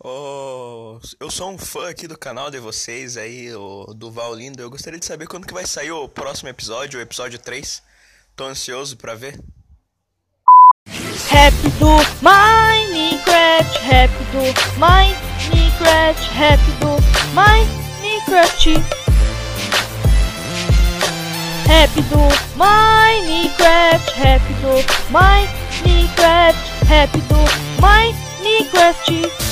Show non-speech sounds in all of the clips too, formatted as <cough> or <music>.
Oh, eu sou um fã aqui do canal de vocês aí, o Duval Lindo. Eu gostaria de saber quando que vai sair o próximo episódio, o episódio 3. Tô ansioso pra ver. Rap do Minecraft, rap do Minecraft, rap do Minecraft. Rap do Minecraft, rap do Minecraft, rap do Minecraft.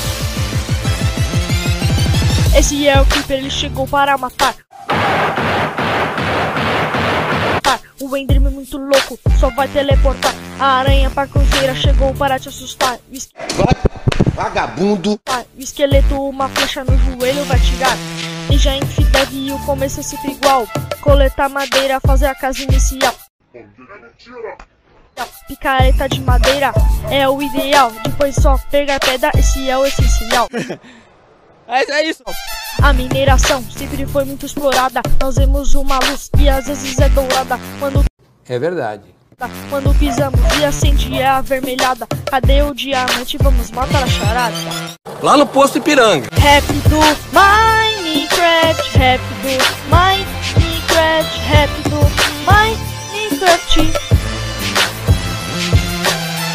Esse é o Creeper, ele chegou para matar. O Enderman muito louco, só vai teleportar. A aranha parcoseira chegou para te assustar. Vagabundo. ah, o esqueleto, uma flecha no joelho vai tirar. E já infideve e o começo é sempre igual. Coletar madeira, fazer a casa inicial. A picareta de madeira é o ideal. Depois só pegar pedra, esse é o essencial. <laughs> É, é isso. A mineração sempre foi muito explorada. Nós vemos uma luz e às vezes é dourada. Quando É verdade. quando pisamos e acende é avermelhada. Cadê o diamante? Vamos matar a charada. Lá no posto Ipiranga. Rap do Minecraft, rap do Minecraft, rap do Minecraft.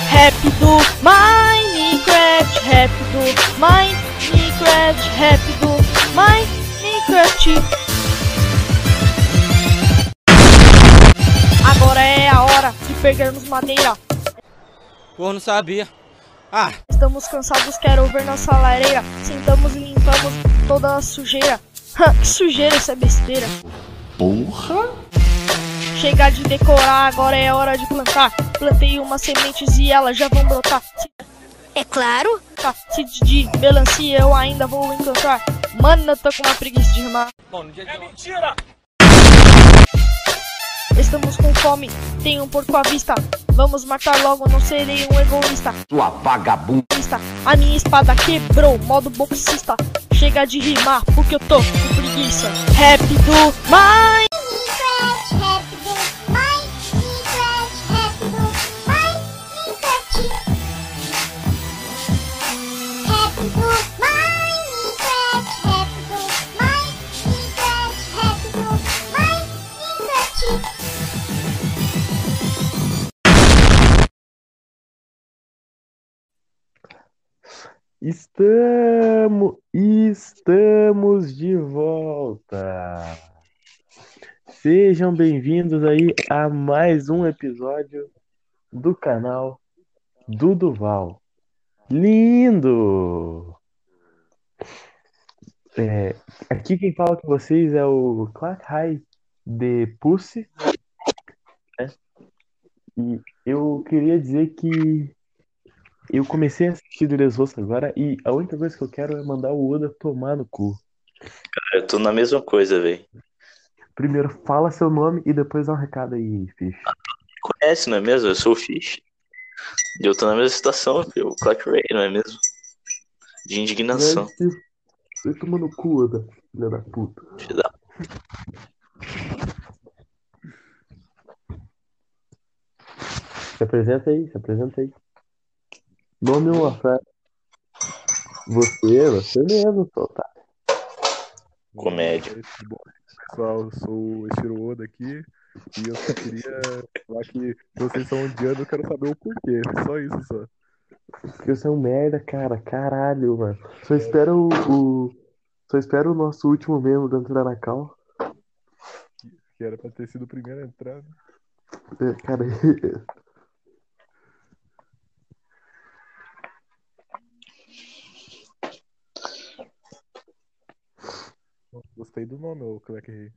Rap do Minecraft, rap do Minecraft, rap do Minecraft. Agora é a hora de pegarmos madeira. Porra, não sabia. Ah, Estamos cansados, quero ver nossa lareira. Sentamos e limpamos toda a sujeira. que sujeira, isso é besteira. Porra. Chega de decorar, agora é hora de plantar. Plantei umas sementes e elas já vão brotar. É claro. tá, se de melancia eu ainda vou encontrar. Mano, eu tô com uma preguiça de rimar. bom, no dia de ontem. Estamos com fome, tem um porco à vista. Vamos matar logo, não serei um egoísta. Sua vagabunda. A minha espada quebrou, modo boxista. Chega de rimar, porque eu tô com preguiça. Rap do. Estamos, estamos de volta. Sejam bem-vindos aí a mais um episódio do canal do Duval. Lindo! É, aqui quem fala com vocês é o Clark High de Pussy. né? E eu queria dizer que eu comecei a assistir Dressrosa agora e a única coisa que eu quero é mandar o Oda tomar no cu. Eu tô na mesma coisa, velho. Primeiro fala seu nome e depois dá um recado aí, Fish. Conhece, não é mesmo? Eu sou o Fish. E eu tô na mesma situação que o Clark Ray, não é mesmo? De indignação. Vai tomar no cu, Oda, filha da puta. Filho da- Se apresenta aí, se apresenta aí. Nome uma frase. Você, você mesmo, só tá. Comédia. Bom, pessoal, eu sou o Estiro Oda aqui e eu só queria falar que vocês estão odiando, eu quero saber o porquê. Só isso só. Porque você é um merda, cara. Caralho, mano. Só espera o, o- Só espera o nosso último membro da entrar na cal. Que era pra ter sido o primeiro a entrar. né? É, Cara, <laughs> Gostei do nome, o Clark Ray.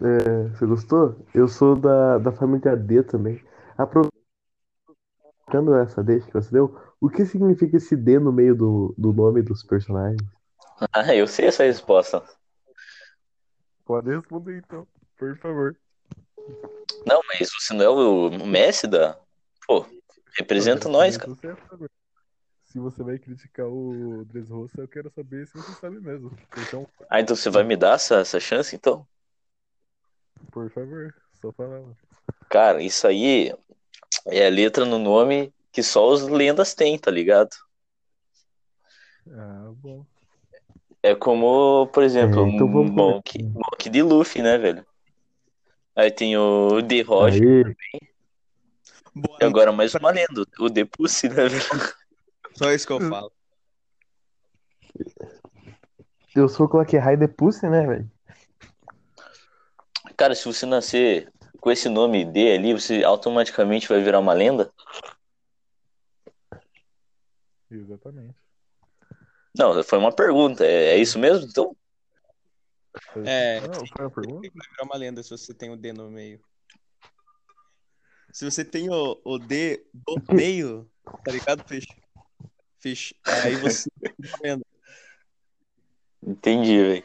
é, você gostou? Eu sou da, da família D também. Aproveitando essa deixa que você deu, o que significa esse D no meio do, do nome dos personagens? Ah, eu sei essa resposta. Pode responder então, por favor. Não, mas você não é o Messi da. Pô, representa nós, cara. favor. Se você vai criticar o Dressrosa, eu quero saber se você sabe mesmo. Então, Ah, então você vai me dar essa, essa chance, então? por favor, só falar. Cara, isso aí é a letra no nome que só os lendas têm, tá ligado? Ah, bom. É como, por exemplo, É, então Monk, Monk de Luffy, né, velho? Aí tem o The Roger Aí, Boa, e agora mais uma lenda, o The Pussy, né, velho? Só isso que eu falo. eu sou o Clock High de Pussy, né, velho? Cara, se você nascer com esse nome D ali, você automaticamente vai virar uma lenda? Exatamente. Não, foi uma pergunta. É, é isso mesmo? Então, É, Não, foi uma pergunta? Vai virar uma lenda se você tem o D no meio. Se você tem o, o D do meio, tá ligado, Fish? Fish. Aí você <laughs> entendi, velho.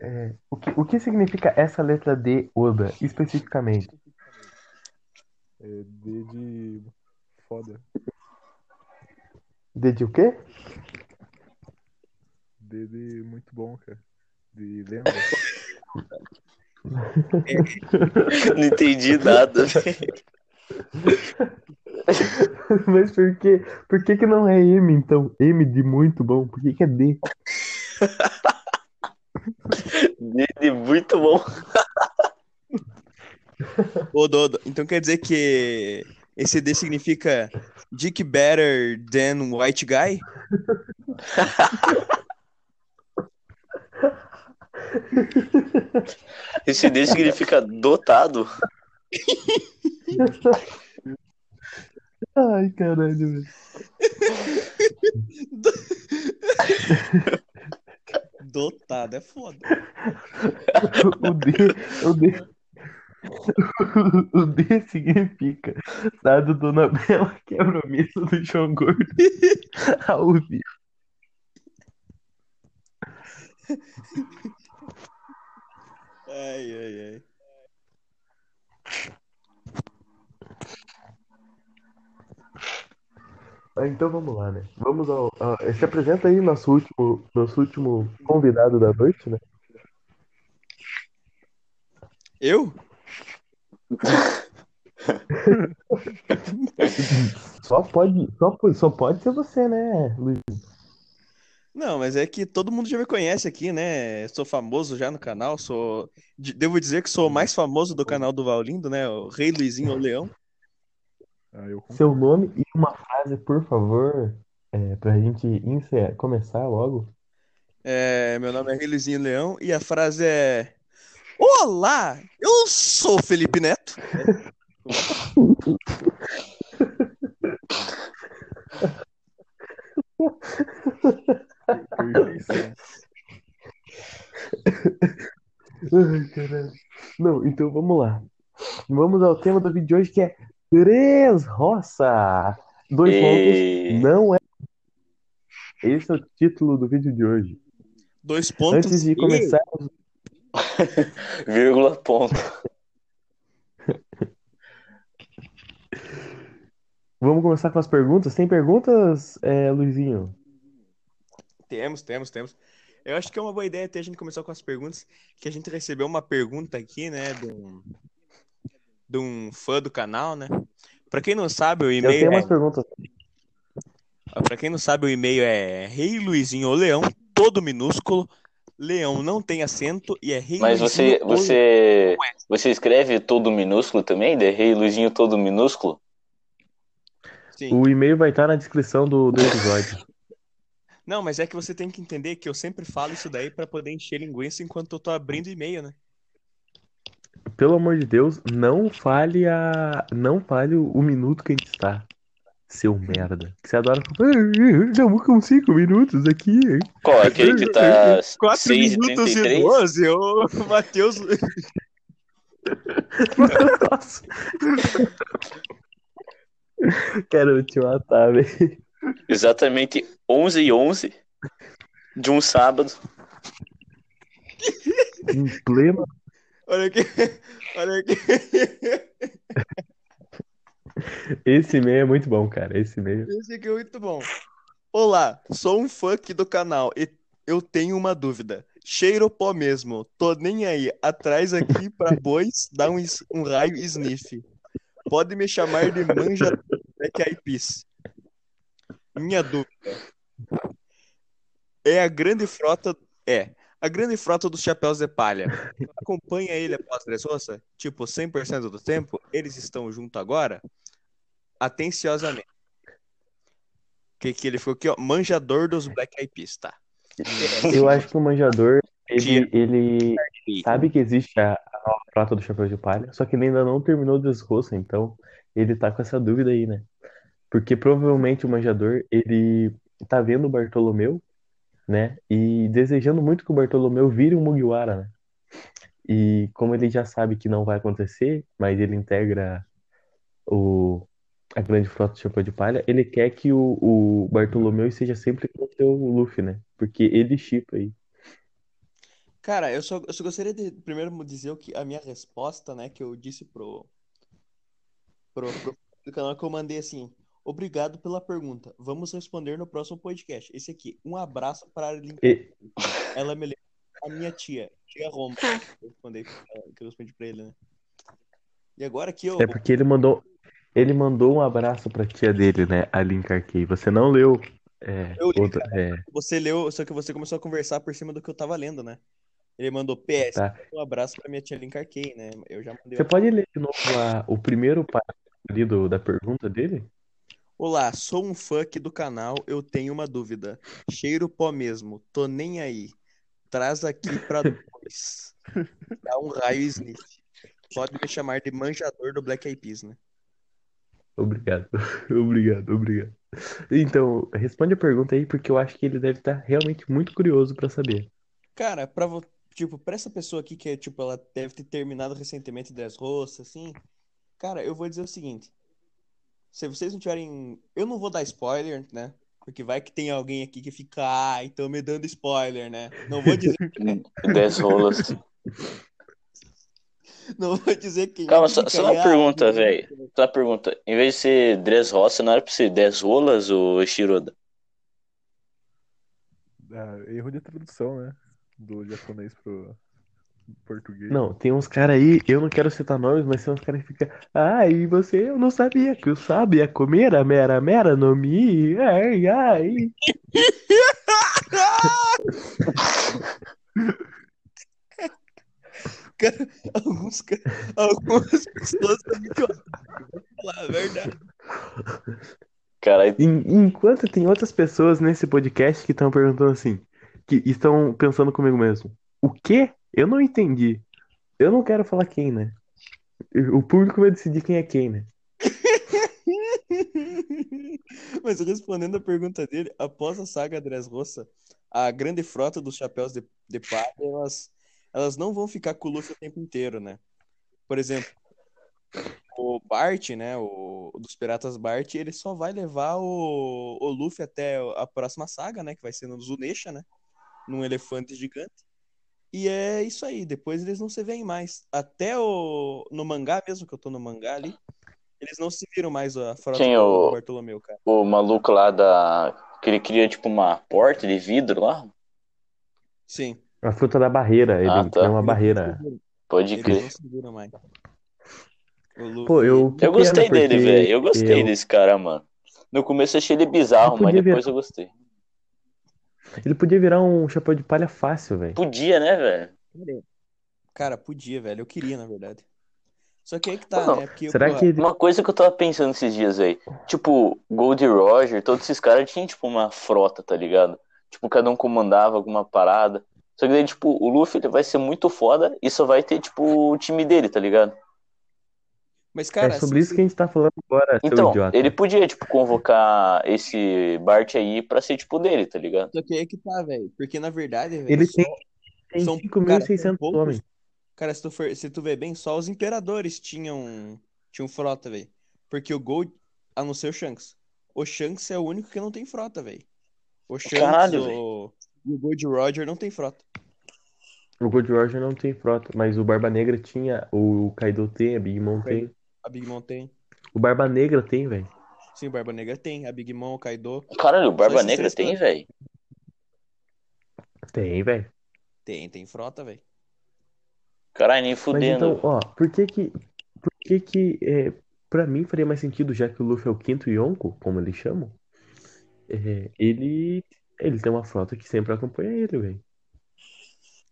É, o que, o que significa essa letra D, Oda, especificamente? É D de foda. D de o quê? D de muito bom, cara. De lenda. <laughs> Não entendi nada, velho. <laughs> <laughs> Mas por que, por que que não é M, então? M de muito bom, por que que é D? D de muito bom. Ô, Dodo, então quer dizer que esse D significa Dick better than white guy? Esse D significa dotado. <laughs> Ai, caralho. Dotado, é foda. O D, o D, o D significa dado Dona Bela quebra a mesa do João Gordo <laughs> ao vivo. Ai, ai, ai. Ah, Então vamos lá, né? Vamos ao, se apresenta aí nosso último, nosso último convidado da noite, né? Eu? <laughs> Só pode, só, só pode ser você, né, Luiz? Não, mas é que todo mundo já me conhece aqui, né? Sou famoso já no canal, sou. de- Devo dizer que sou o mais famoso do canal do Valindo, né? O Rei Luizinho o Leão. Ah. Seu nome e uma frase, por favor, é, pra gente encerrar, começar logo. É, meu nome é Rei Luizinho Leão e a frase é: Olá, eu sou Felipe Neto. <laughs> Ai, caralho. Não, então vamos lá. Vamos ao tema do vídeo de hoje que é Três Roça. Dois E- pontos, não é. Esse é o título do vídeo de hoje. Dois pontos. Antes de e- começar, <laughs> Vírgula, ponto. vamos começar com as perguntas. Tem perguntas, é, Luizinho? Temos, temos, temos. Eu acho que é uma boa ideia até a gente começar com as perguntas, que a gente recebeu uma pergunta aqui, né, de um, de um fã do canal, né? Pra quem não sabe, o Eu e-mail tenho é, umas perguntas. pra quem não sabe, o e-mail é Rei Luizinho ou Leão, todo minúsculo. Leão não tem acento e é Rei Mas Luizinho você, você, você escreve todo minúsculo também? De Rei Luizinho todo minúsculo? Sim. O e-mail vai estar na descrição do, do episódio. Não, mas é que você tem que entender que eu sempre falo isso daí pra poder encher linguiça enquanto eu tô abrindo e-mail, né? Pelo amor de Deus, não fale a. Não fale o, o minuto que a gente está. Seu merda. Que você adora falar. "Ah, Estamos com cinco minutos aqui. Qual? Aquele que tá <laughs> 4 6 e minutos e 33? 12, ô <laughs> Matheus. Nossa. Quero te matar, velho. Exatamente 11 e 11 de um sábado. Em pleno. Olha aqui. <laughs> Olha aqui. Esse e-mail é muito bom, cara. Esse e-mail. Esse aqui é muito bom. Olá, sou um fã aqui do canal e eu tenho uma dúvida. Cheiro pó mesmo. Tô nem aí. Atrás aqui pra <laughs> bois dá um, um raio sniff. Pode me chamar de manja Black Eyed Peas. Minha dúvida. é a grande frota. É. A grande frota dos chapéus de palha. Acompanha ele após Dressrosa? Tipo, 100% do tempo? Eles estão junto agora? Atenciosamente. Que, que ele ficou aqui, ó. Manjador dos Black Eyed Peas, tá? Eu acho que o manjador, ele, ele sabe que existe a, a nova frota do chapéu de palha, só que ele ainda não terminou o desroço, então ele tá com essa dúvida aí, né? Porque provavelmente o manjador, ele tá vendo o Bartolomeu, né? E desejando muito que o Bartolomeu vire um Mugiwara, né? E como ele já sabe que não vai acontecer, mas ele integra o, a grande frota do chapéu de palha, ele quer que o, o Bartolomeu seja sempre contra o Luffy, né? Porque ele chipa aí. Cara, eu só, eu só gostaria de primeiro dizer o que a minha resposta, né, que eu disse pro, pro, pro do canal que eu mandei assim. Obrigado pela pergunta. Vamos responder no próximo podcast. Esse aqui, um abraço para a. E- Ela me lembra a minha tia, tia Roma. Eu respondi, que eu respondi pra ele, né? E agora aqui eu. É porque ele mandou, ele mandou um abraço pra tia dele, né? A Lin Carquei. Você não leu é, Eu li, outra, é, Você leu, só que você começou a conversar por cima do que eu tava lendo, né? Ele mandou PS, Tá. um abraço pra minha tia Lin Carquei, né? Eu já mandei. Você pode ler de novo a- o primeiro parágrafo ali do, da pergunta dele? Olá, sou um aqui do canal, eu tenho uma dúvida. Cheiro pó mesmo, tô nem aí. Traz aqui pra dois. <laughs> Dá um raio sniff. Pode me chamar de manjador do Black Eyed Peas, né? Obrigado, <laughs> obrigado, obrigado. Então, responde a pergunta aí, porque eu acho que ele deve estar realmente muito curioso pra saber. Cara, pra, vo- tipo, pra essa pessoa aqui que é, tipo, ela deve ter terminado recentemente Dressrosa, assim, cara, eu vou dizer o seguinte. Se vocês não tiverem... Eu não vou dar spoiler, né? Porque vai que tem alguém aqui que fica, ah, então me dando spoiler, né? Não vou dizer, <laughs> 10 rolas. não vou dizer quem Calma, só, só uma pergunta, velho. Só uma pergunta. Em vez de ser Dressrosa, não era pra ser 10 rolas ou Shiroda? Ah, erro de tradução, né? Do japonês pro português. Não, tem uns caras aí, eu não quero citar nomes, mas tem uns caras que ficam. Ah, e você, eu não sabia que o sabe ia comer a mera mera no mi. Ai, ai. Cara, <laughs> alguns, algumas pessoas são. Vou falar a verdade. En- Enquanto tem outras pessoas nesse podcast que estão perguntando assim, que estão pensando comigo mesmo. O quê? Eu não entendi. Eu não quero falar quem, né? O público vai decidir quem é quem, né? <laughs> Mas respondendo a pergunta dele, após a saga Dressrosa, a grande frota dos chapéus de, de palha, elas, elas não vão ficar com o Luffy o tempo inteiro, né? Por exemplo, o Bart, né, o dos Piratas Bart, ele só vai levar o, o Luffy até a próxima saga, né, que vai ser no Zunesha, né, num elefante gigante. E é isso aí, depois eles não se veem mais. Até o, no mangá mesmo, que eu tô no mangá ali, eles não se viram mais a frota Quem, do o- Bartolomeu, cara. o maluco lá da. Que ele cria tipo uma porta de vidro lá? Sim. A fruta da barreira, ele Ah, tá. tem uma barreira. Pode Eles crer. não se viram mais. Pô, eu. Eu gostei pena, dele, porque velho. Eu gostei eu- desse cara, mano. No começo eu achei ele bizarro, mas depois ver- eu gostei. Ele podia virar um chapéu de palha fácil, velho. Podia, né, velho? Cara, podia, velho. Eu queria, na verdade. Só que aí que tá, Não, né? Porque, Será que. Uma coisa que eu tava pensando esses dias aí. Tipo, Gold Roger, todos esses caras tinham, tipo, uma frota, tá ligado? Tipo, cada um comandava alguma parada. Só que daí, tipo, o Luffy ele vai ser muito foda e só vai ter, tipo, o time dele, tá ligado? Mas, cara, é sobre se isso que a gente tá falando agora, seu Então, idiota. ele podia, tipo, convocar esse Bart aí pra ser, tipo, dele, tá ligado? Só que aí que tá, velho. Porque, na verdade, velho, Ele só- tem, tem são- 5.600 cara, são poucos- homens. Cara, se tu, for, se tu ver bem, só os imperadores tinham, tinham frota, velho. Porque o Gold, a não ser o Shanks. O Shanks é o único que não tem frota, velho. O Shanks Caralho, o... e o Gold Roger não tem frota. O Gold Roger não tem frota, mas o Barba Negra tinha, o Kaido tem, a Big Mom tem. A Big Mom tem. O Barba Negra tem, velho. Sim, o Barba Negra tem. A Big Mom, o Kaido. Caralho, o Barba Negra tem, velho. Tem, velho. Tem, tem frota, velho. Caralho, nem Mas fudendo. então, ó, por que que, por que que, é, pra mim faria mais sentido, já que o Luffy é o quinto Yonko, como eles chamam, é, ele Ele tem uma frota que sempre acompanha ele, velho.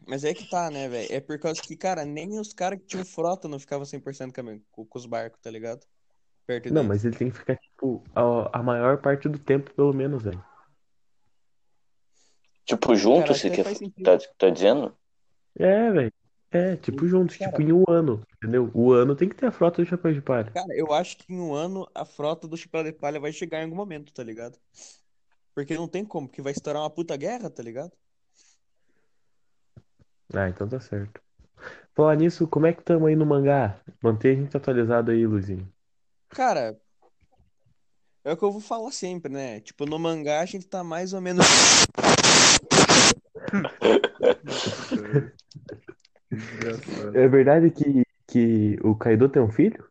Mas é que tá, né, velho? É por causa que, cara, nem os caras que tinham frota não ficavam 100% com, com, com os barcos, tá ligado? Perto Não, dele. mas ele tem que ficar, tipo, a, a maior parte do tempo, pelo menos, velho. Tipo, junto, Cara, você sentido. tá, tá dizendo? É, velho. É, tipo, juntos, Cara. tipo, em um ano, entendeu? O ano tem que ter a frota do Chapéu de Palha. Cara, eu acho que em um ano a frota do Chapéu de Palha vai chegar em algum momento, tá ligado? Porque não tem como, porque vai estourar uma puta guerra, tá ligado? Ah, então tá certo. Falar nisso, como é que tamo aí no mangá? Mantém a gente atualizado aí, Luizinho. Cara, é o que eu vou falar sempre, né? Tipo, no mangá a gente tá mais ou menos. É verdade que, que o Kaido tem um filho?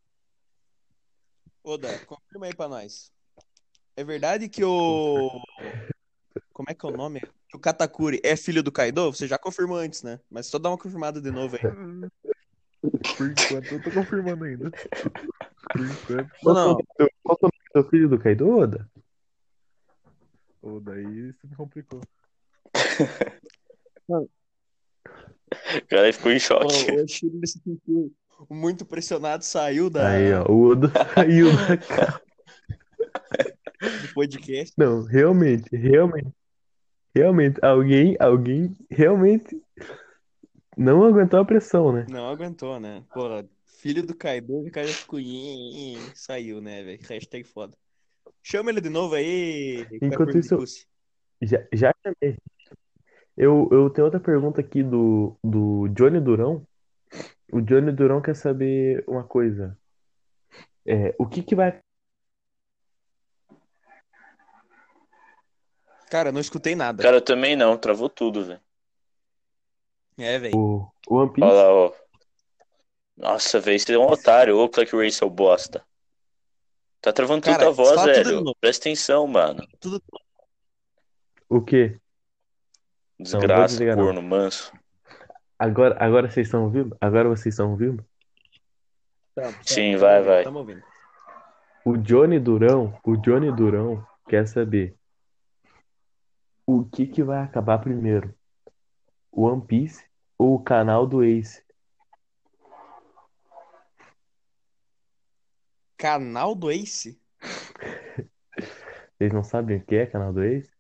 Oda, confirma aí pra nós. É verdade que o. <laughs> Como é que é o nome? O Katakuri é filho do Kaido? Você já confirmou antes, né? Mas só dá uma confirmada de novo aí. <laughs> Por enquanto eu tô confirmando ainda. Por enquanto. Não, não. Qual é o nome do filho do Kaido, Oda? Ou daí você me complicou. <laughs> O cara ficou em choque. o Oshiro ele se sentiu muito pressionado, saiu da, Aí, ó, o Oda <laughs> saiu da do podcast. Não, realmente, realmente, realmente, alguém, alguém realmente não aguentou a pressão, né? Não aguentou, né? Porra, filho do Kaido, o cara ficou. "Ih, ih", Saiu, né, velho? Hashtag foda. Chama ele de novo aí. Enquanto isso- Pussy. Já, já chamei. Eu, eu tenho outra pergunta aqui do, do Johnny Durão. O Johnny Durão quer saber uma coisa. É, o que que vai Cara, não escutei nada. Cara, eu também não, travou tudo, velho. É, velho. o One Piece? Olha lá, ó. Nossa, velho, você é um otário. Ô, Clark Ray, seu bosta. Tá travando Cara, tudo a voz, velho. Presta atenção, mano. Tudo... O quê? Desgraça, desligar, não. corno, manso. Agora, agora vocês estão ouvindo? Agora vocês estão ouvindo? Sim, vai, vai. Ouvindo. O Johnny Durão, o Johnny Durão quer saber o que que vai acabar primeiro? O One Piece ou o canal do Ace? Canal do Ace? <laughs> Vocês não sabem o que é canal do Ace?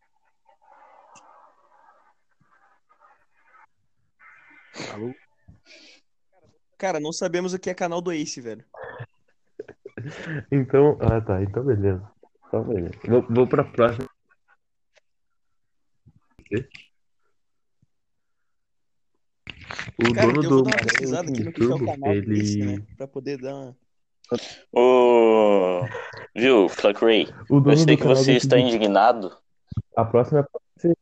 Alô? Cara, não sabemos o que é canal do Ace, velho. <laughs> Então, ah tá, então beleza. Então beleza. Vou, vou pra próxima. O Cara, dono do é o canal do Ace, ele. né? Pra poder dar uma... Ô. Viu? O Eu sei que canal você está indignado, A próxima é pra você.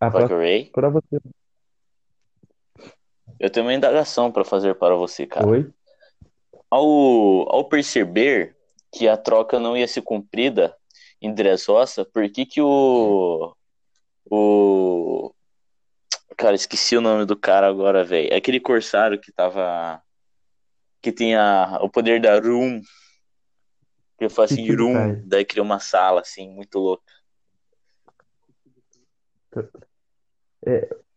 A é pra você. Eu tenho uma indagação para fazer para você, cara. Oi? Ao, ao perceber que a troca não ia ser cumprida em Dressrosa, por que que o o cara, esqueci o nome do cara agora, velho. É aquele corsário que tava que tem a, o poder da Room. Que eu falo assim. Room, daí cria uma sala assim, muito louca.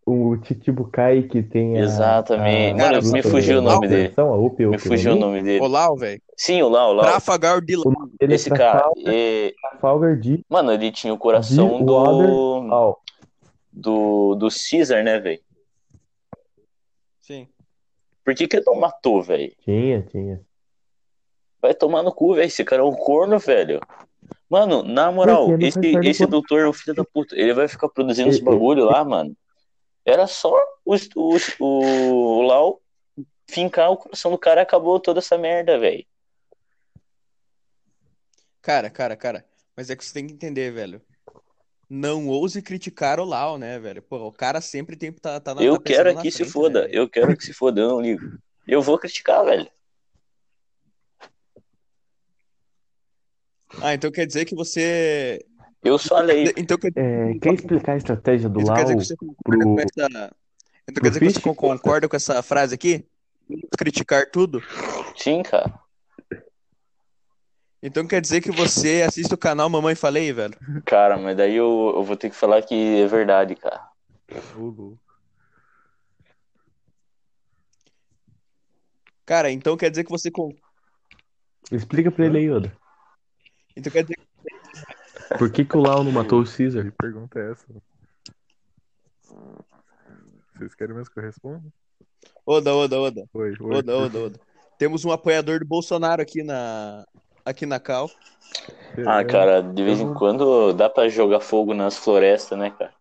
O Chichibukai que tem a. Exatamente. a Mano, me fugiu o nome dele. a Upe, Me Upe, fugiu o Upe. nome dele. Olá, velho. Sim, o Lau, o Lau. Trafalgar de dele Esse é cara, é... Trafalgar de mano, ele tinha o coração de do Waterfall. do do Caesar, né, velho? Sim. Por que que ele não matou, velho? Tinha, tinha. Vai tomar no cu, velho. Esse cara é um corno, velho. Mano, na moral, esse, esse doutor é um filho da puta. Ele vai ficar produzindo E- esse e- bagulho lá, mano. Era só o, o, o, Lau fincar o coração do cara e acabou toda essa merda, velho. Cara, cara, cara. Mas é que você tem que entender, velho. Não ouse criticar o Lau, né, velho? Pô, o cara sempre tem que tá, tá na Eu tá quero na que se frente, foda. né? Eu quero que se foda, eu não ligo. Eu vou criticar, velho. Ah, então quer dizer que você. Eu só leio. Então quer, É, quer explicar a estratégia do então quer dizer Lau que você pro- com essa. Então quer dizer que você concorda com essa frase aqui? Criticar tudo? Sim, cara. Então quer dizer que você assiste o canal Mamãe Falei, velho? Cara, mas daí eu, eu vou ter que falar que é verdade, cara. Cara, então quer dizer que você. com- Explica pra ele aí, Oda. Então quer dizer Por que, que o Lau não matou o <laughs> Que Caesar? pergunta é essa? Vocês querem mesmo que eu responda? Oda, Oda, Oda. Oi, oi. Oda, Oda, Oda. Temos um apoiador do Bolsonaro aqui na. Aqui na Cal. Ah, É, cara, de vez em quando dá pra jogar fogo nas florestas, né, cara?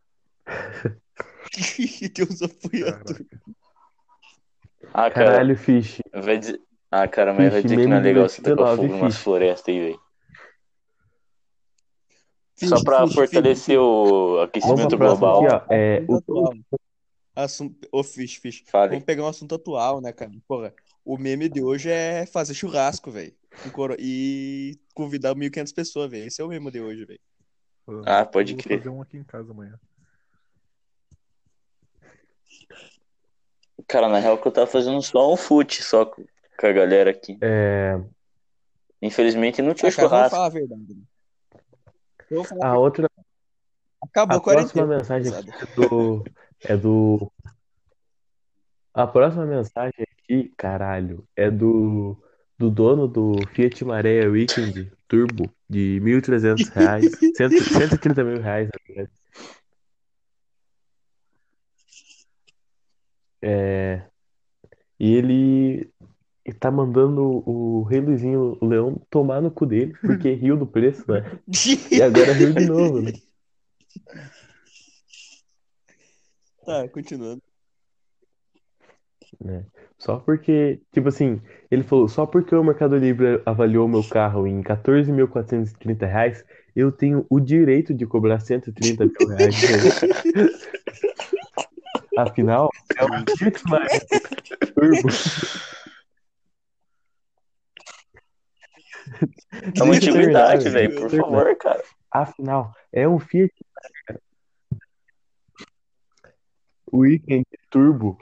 <laughs> Tem uns apoiadores. Ah, cara, Caralho, Fish. vai dizer. Ah, cara, mas vai Fish, dizer que não é legal você tacar 19, fogo nas Fish. florestas aí, velho. Só pra Fish, fortalecer o aquecimento global. aqui. É, o. Assunto... Ô, Fish, Fish. Fale. Vamos pegar um assunto atual, né, cara? Porra, o meme de hoje é fazer churrasco, velho. E convidar 1.500 pessoas, velho. Esse é o meme de hoje, velho. Ah, pode eu vou crer. fazer um aqui em casa amanhã. Cara, na real que eu tava fazendo só um fute só com a galera aqui. é, Infelizmente não tinha Ah, cara, vamos churrasco. falar a verdade. Né? A outra, Acabou a a próxima mensagem é do, é do. A próxima mensagem aqui, caralho, é do, do dono do Fiat Maré Weekend Turbo de 1.300 reais, <laughs> cento- 130 mil reais, na verdade. É, e ele tá mandando o Rei Luizinho, o Leão, tomar no cu dele, porque <laughs> riu do preço, né? E agora riu de novo, né? <laughs> Tá, continuando. né? Só porque, tipo assim, ele falou, só porque o Mercado Livre avaliou meu carro em 14.430 reais, eu tenho o direito de cobrar 130 mil reais. <laughs> Afinal, é um Fiat Maré Turbo. <laughs> É uma terminar, antiguidade, velho, deixa eu por favor, cara. Afinal, é um Fiat Weekend Turbo,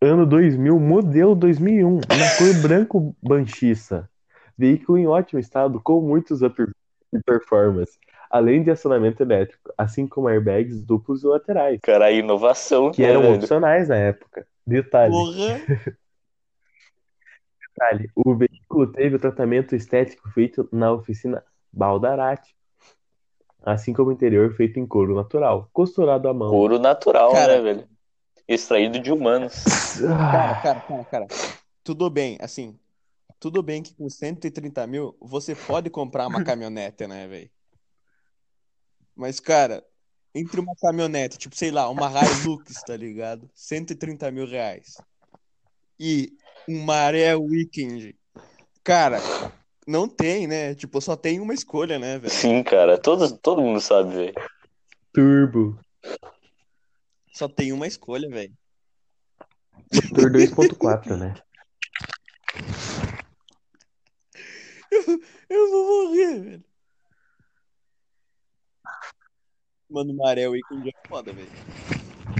ano 2000, modelo 2001, na cor branco banchiça. Veículo em ótimo estado, com muitos upgrades e performance, além de acionamento elétrico, assim como airbags duplos e laterais, Cara, a inovação, que né, eram velho? opcionais na época. Detalhe, Porra. <laughs> detalhe, o veículo teve o tratamento estético feito na oficina Baldarati, assim como o interior feito em couro natural, costurado à mão. Couro natural, Cara. né, velho? Extraído de humanos. Cara, cara, cara, cara. Tudo bem, assim. Tudo bem que com 130 mil você pode comprar uma caminhonete, né, velho? Mas, cara, entre uma caminhonete, tipo, sei lá, uma Hilux, tá ligado? 130 mil reais. E Maré Weekend. Cara, não tem, né? Tipo, só tem uma escolha, né, velho? Sim, cara, todo, todo mundo sabe, velho. Turbo. Só tem uma escolha, velho. Motor 2.4, né? <laughs> Eu vou morrer, velho. Mano, Maré Weekend é foda, velho.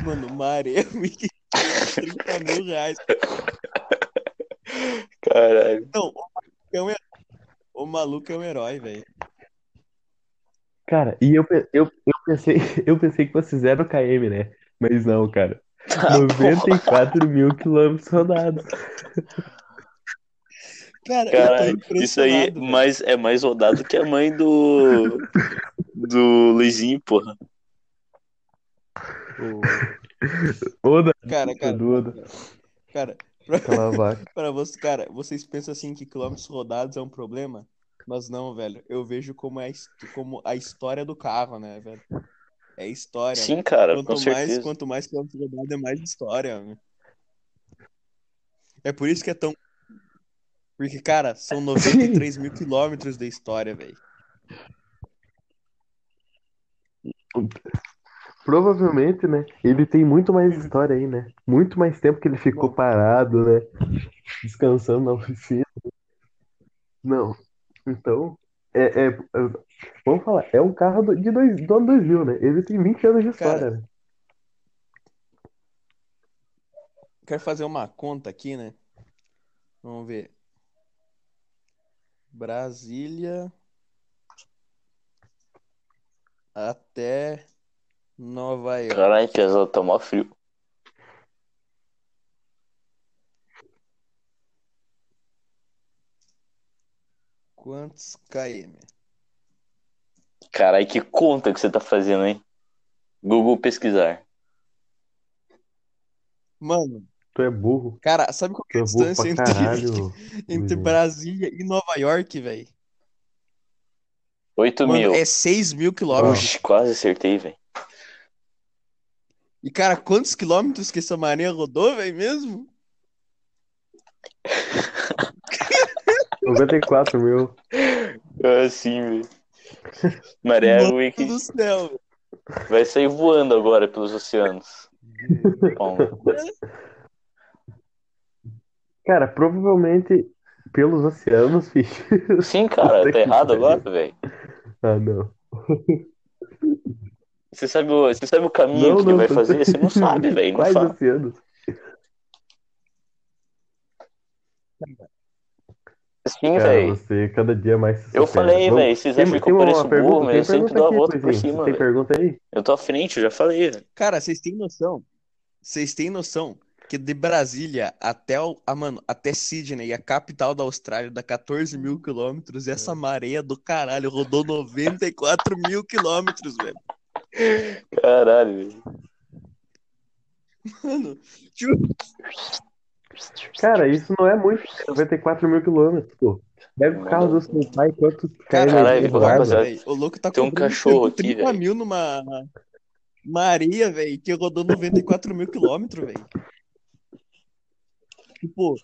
Mano, Maré <laughs> Weekend é 30 mil reais. Caralho. Não, o maluco é um herói. O maluco é um herói, velho. Cara, e eu, eu, eu pensei, <laughs> eu pensei que fosse 0 km, né? Mas não, cara. <laughs> Tá 94 mil quilômetros rodados. Cara, Cara, eu tô isso aí mais, é mais rodado que a mãe do. Do Luizinho, porra. Oda, Cara, cara, Oda. cara, Aquela vaca. <laughs> pra você, cara, vocês pensam assim que quilômetros rodados é um problema? Mas não, velho. Eu vejo como, é, como a história do carro, né, velho? É história. né? Sim, cara, com Quanto mais, certeza. quanto mais quilômetros rodados, é mais história. né? É por isso que é tão. Porque, cara, são <laughs> 93 mil quilômetros de história, velho. Provavelmente, né? Ele tem muito mais história aí, né? Muito mais tempo que ele ficou parado, né? Descansando na oficina. Não. Então, é, é- é- vamos falar, é um carro do- de dois, do ano 2000, né? Ele tem 20 anos de história, Cara, né? Quero fazer uma conta aqui, né? Vamos ver. Brasília até Nova York. Caralho, Piazão, tá mó frio. Quantos km? Caralho, que conta que você tá fazendo, hein? Google pesquisar. Mano, Tu é burro. cara, sabe qual é é a distância entre, caralho. <laughs> entre. Brasília e Nova York, velho? 8 Mano, mil. é 6 mil quilômetros. Oxi, quase acertei, velho. E, cara, quantos quilômetros que essa maré rodou, velho, mesmo? <laughs> 94 mil. Assim, velho. Maré ruim que do céu. velho. vai sair voando agora pelos oceanos. Bom, Cara, provavelmente pelos oceanos, bicho. sim, cara, tá errado agora, velho. Ah, não. Você sabe, o, você sabe o caminho Não, que ele não, vai tô- fazer? Você não sabe, velho. Não Quais fala. oceanos? Sim, velho. você cada dia mais se Eu falei, velho. Vocês acham que eu uma pareço pergunta- burro, mas eu sempre dou a volta por Luizinho. cima, Tem velho. pergunta aí? Eu tô à frente, eu já falei, velho. Cara, vocês têm noção? Vocês têm noção que de Brasília até, o, ah, mano, até Sydney, a capital da Austrália, dá 14 mil quilômetros, e essa maré do caralho rodou 94 mil quilômetros, velho. Caralho, velho. Mano, tipo, Cara, isso não é muito. 94 mil quilômetros, pô. Pega o carro do seu pai, quanto Caralho, velho, o louco tá tem um cachorro aqui, 30 velho. mil numa Maria, velho, que rodou 94 mil quilômetros, velho. Tipo,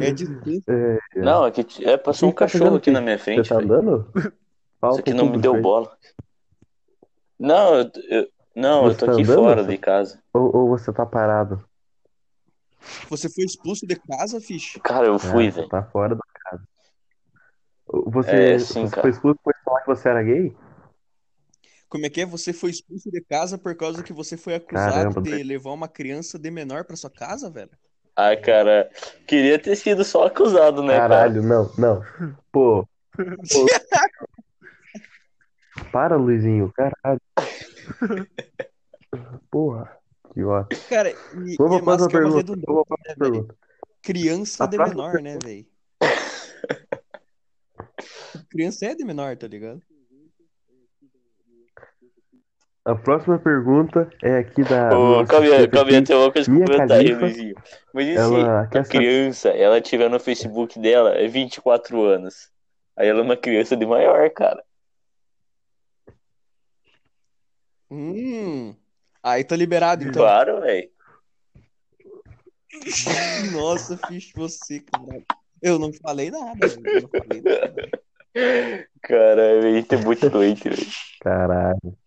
é distância. <laughs> É, Não, é que é, passou um tá cachorro aqui na minha Você frente, tá velho. andando? Isso aqui não me deu bola. Não, eu, eu- não, eu tô tá aqui andando, fora de casa. Ou, ou você tá parado? Você foi expulso de casa, Fish? Cara, eu fui, Ah, velho. Tá fora da casa. Você, É, sim, você cara. foi expulso por falar que você era gay? Como é que é? Você foi expulso de casa por causa que você foi acusado Caramba, de levar uma criança de menor pra sua casa, velho? Ah, cara, queria ter sido só acusado, né, cara? Caralho, não, não. Pô. pô. <laughs> Para, Luizinho, caralho. <laughs> Porra, que ótimo. Cara, e, e Vamos é é uma pergunta. Vamos né, pergunta. Criança A de menor, né, velho? <laughs> Criança é de menor, tá ligado? A próxima pergunta é aqui da. Ô, aqui. tem uma coisa comentar aí, Luizinho. Mas e se Ela a criança, ela tiver no Facebook dela, é 24 anos. Aí ela é uma criança de maior, cara. Hum. Aí tá liberado, então. Claro, velho. <laughs> Nossa, Fish, você, cara. Eu não falei nada, velho. Eu não falei nada. Caralho, velho, tem muito doente, velho. Caralho.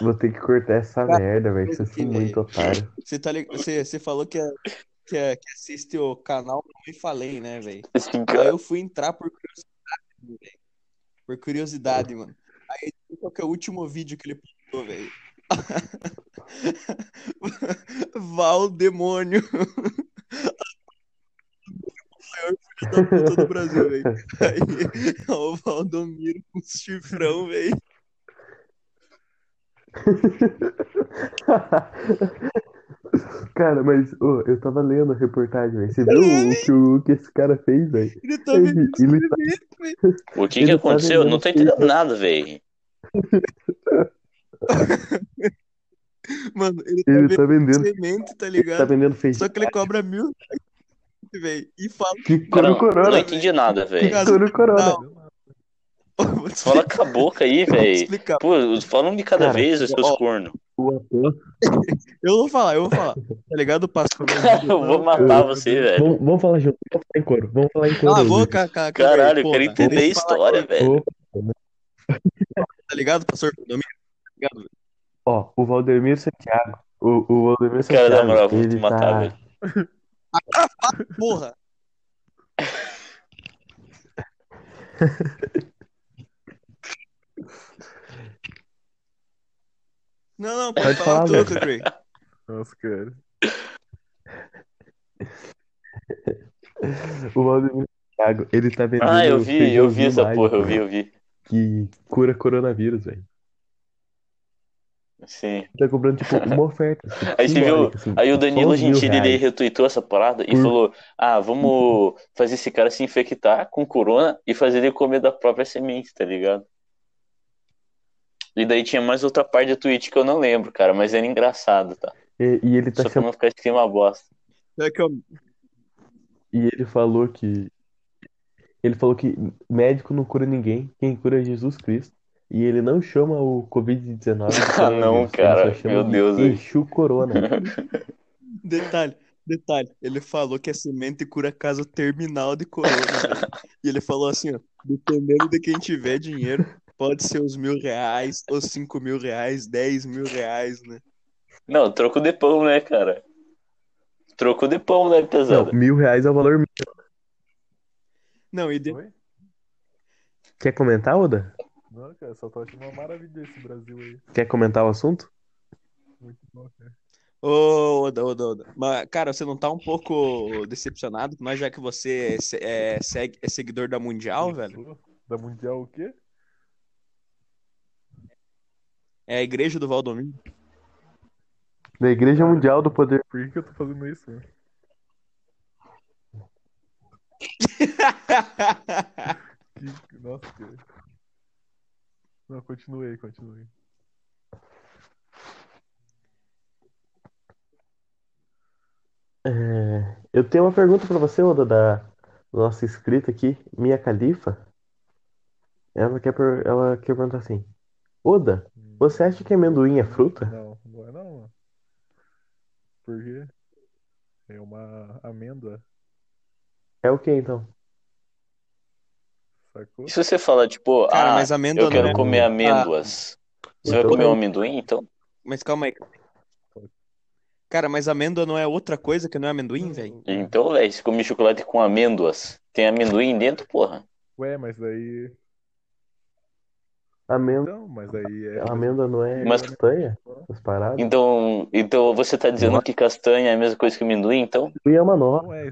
Vou ter que cortar essa Cara, merda, velho. Vocês que, são muito otários. Você, tá lig... você, você falou que, é- que, é- que assiste o canal, não me falei, né, velho? Aí eu fui entrar por curiosidade, velho. Por curiosidade, mano. Aí qual que é o último vídeo que ele postou, velho? <laughs> Valdemônio. O <laughs> maior filho da puta do Brasil, velho. Aí, o Valdomiro com chifrão, velho. <laughs> Cara, mas ô, eu tava lendo a reportagem, velho. Você viu o que, o que esse cara fez, velho? Ele tá Ele, vendendo ele tá, velho. O que que ele tá aconteceu? Eu não tô entendendo nada, velho. <laughs> Mano, ele tá ele vendendo tá vendendo, semente, tá ele tá ligado? vendendo feijão. Só que ele cobra mil velho. E fala Que Cara, no não, corona. não entendi nada, Que velho. Cara, no corona. Fala com a boca aí, velho. Pô, fala um de cada Cara, vez, os seus ó, cornos. O ator. <laughs> Eu vou falar, eu vou falar. Tá ligado? Vídeo eu vou matar você, velho. Vamos, vamos falar junto. Vamos falar em coro. Vamos falar em coro. Cala a boca, cara. Caralho, eu quero entender a história, velho. Tá ligado, pastor? Tá ligado? Ó, o Valdemir Santiago. O, o Valdemir Cara, na Santiago. moral, vou te matar, tá. velho. Porra. <laughs> Não, não, pode Pode falar falar, tudo, Craig. Nossa, cara. O Valdemir Thiago, ele tá vendendo Ah, eu vi, eu vi essa mágico, porra, eu vi, eu vi. Que cura coronavírus, velho. Sim. Tá comprando, tipo, uma oferta. assim, Aí você viu, assim, aí o Danilo 11 mil Gentili, ele retweetou essa parada e Hum. falou, ah, vamos fazer esse cara se infectar com corona e fazer ele comer da própria semente, tá ligado? E daí tinha mais outra parte do tweet que eu não lembro, cara, mas era engraçado, tá? E, e ele tá Só pra chamando. não ficar clima bosta. É que eu- E ele falou que. Ele falou que médico não cura ninguém, quem cura é Jesus Cristo. E ele não chama o Covid-19 de <laughs> Ah, não, cara, meu de Deus, velho. Exu Corona. <laughs> Detalhe, detalhe. Ele falou que a semente cura caso terminal de corona. E ele falou assim, ó, dependendo de quem tiver dinheiro, pode ser os mil reais, os cinco mil reais, dez mil reais, né? Não, troco de pão, né, cara? Troco de pão, né, Não, pesado? mil reais é o valor mínimo. Não, e de... Oi? Quer comentar, Oda? Não, cara, só tô achando uma maravilha esse Brasil aí. Quer comentar o assunto? Muito bom, cara. Ô, Oda, Oda, Oda. Mas, cara, você não tá um pouco decepcionado com nós, já que você é, é, segue, é seguidor da Mundial, velho? Da Mundial o quê? É a igreja do Valdomiro. Da Igreja Mundial do Poder. Por que, que eu tô fazendo isso? Né? <laughs> Que... Nossa, cara. Não, continue aí, continue aí. É, eu tenho uma pergunta pra você, Oda, da nossa inscrita aqui, Mia Khalifa. Ela quer, per- ela quer perguntar assim: Oda, Hum, você acha que amendoim é fruta? Não, não é não, mano. Por quê? É uma amêndoa, É o que então? sacou? E se você falar, tipo, Cara, ah, mas amêndoa eu quero não é... comer amêndoas. Você vai comer um amendoim, então? Mas calma aí. Cara, mas amêndoa não é outra coisa que não é amendoim, velho? Então, velho, se comer chocolate com amêndoas, tem amendoim dentro, porra? Ué, mas daí. Amêndoa, Então, mas daí é. amêndoa não é Mas- castanha? As paradas? Então, então você tá dizendo que castanha é a mesma coisa que amendoim, então? Amendoim é uma nova. Não é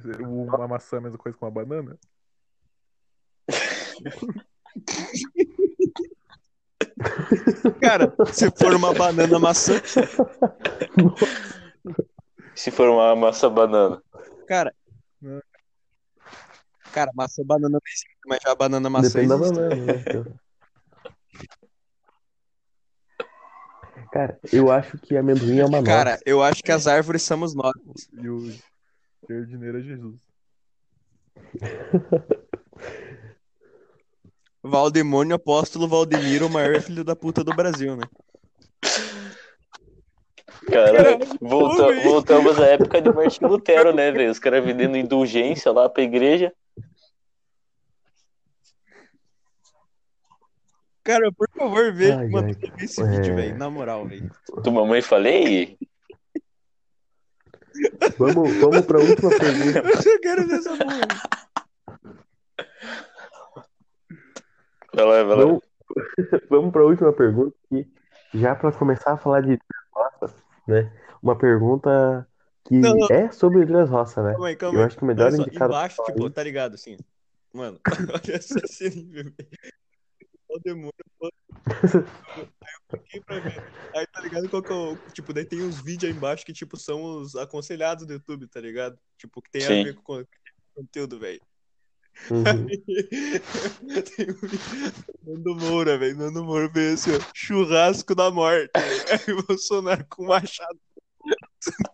uma maçã é a mesma coisa que uma banana? <laughs> Cara, se for uma banana maçã, Se for uma massa banana. cara. Não. Cara, maçã banana não existe, mas já a banana maçã Depende da existe. banana, né? Cara, eu acho que amendoim é uma. Cara, eu acho que as árvores somos nós. E o jardineiro é Jesus. <laughs> Valdemônio Apóstolo Valdemiro, o maior filho da puta do Brasil, né? Cara, volta- voltamos à época de Martin Lutero, né, velho? Os caras vendendo indulgência lá pra igreja. Cara, por favor, vê, Ai, mano, ai, vê esse é. vídeo, velho, na moral, velho. Do mamãe falei? <laughs> Vamos, vamos pra última pergunta. <laughs> Eu só quero ver essa porra. Vai lá, vai lá. Vamos, <laughs> vamos pra última pergunta aqui. Já pra começar a falar de Três Roças, né? Uma pergunta que Não, não. é sobre Três Roças, né? Calma aí, calma Eu aí. acho que o melhor Olha só, indicado embaixo, tipo, tá ligado, assim. Mano, olha essa cena, velho. O demônio. <laughs> Aí eu cliquei pra ver. Aí tá ligado qual que é o. Tipo, daí tem uns vídeos aí embaixo que, tipo, são os aconselhados do YouTube, tá ligado? Tipo, que tem Sim. a ver com o conteúdo, velho. Uhum. <laughs> Tem um vídeo. Nando Moura, velho. Nando Moura veio assim, ó. Churrasco da morte. <laughs> Aí o Bolsonaro com machado.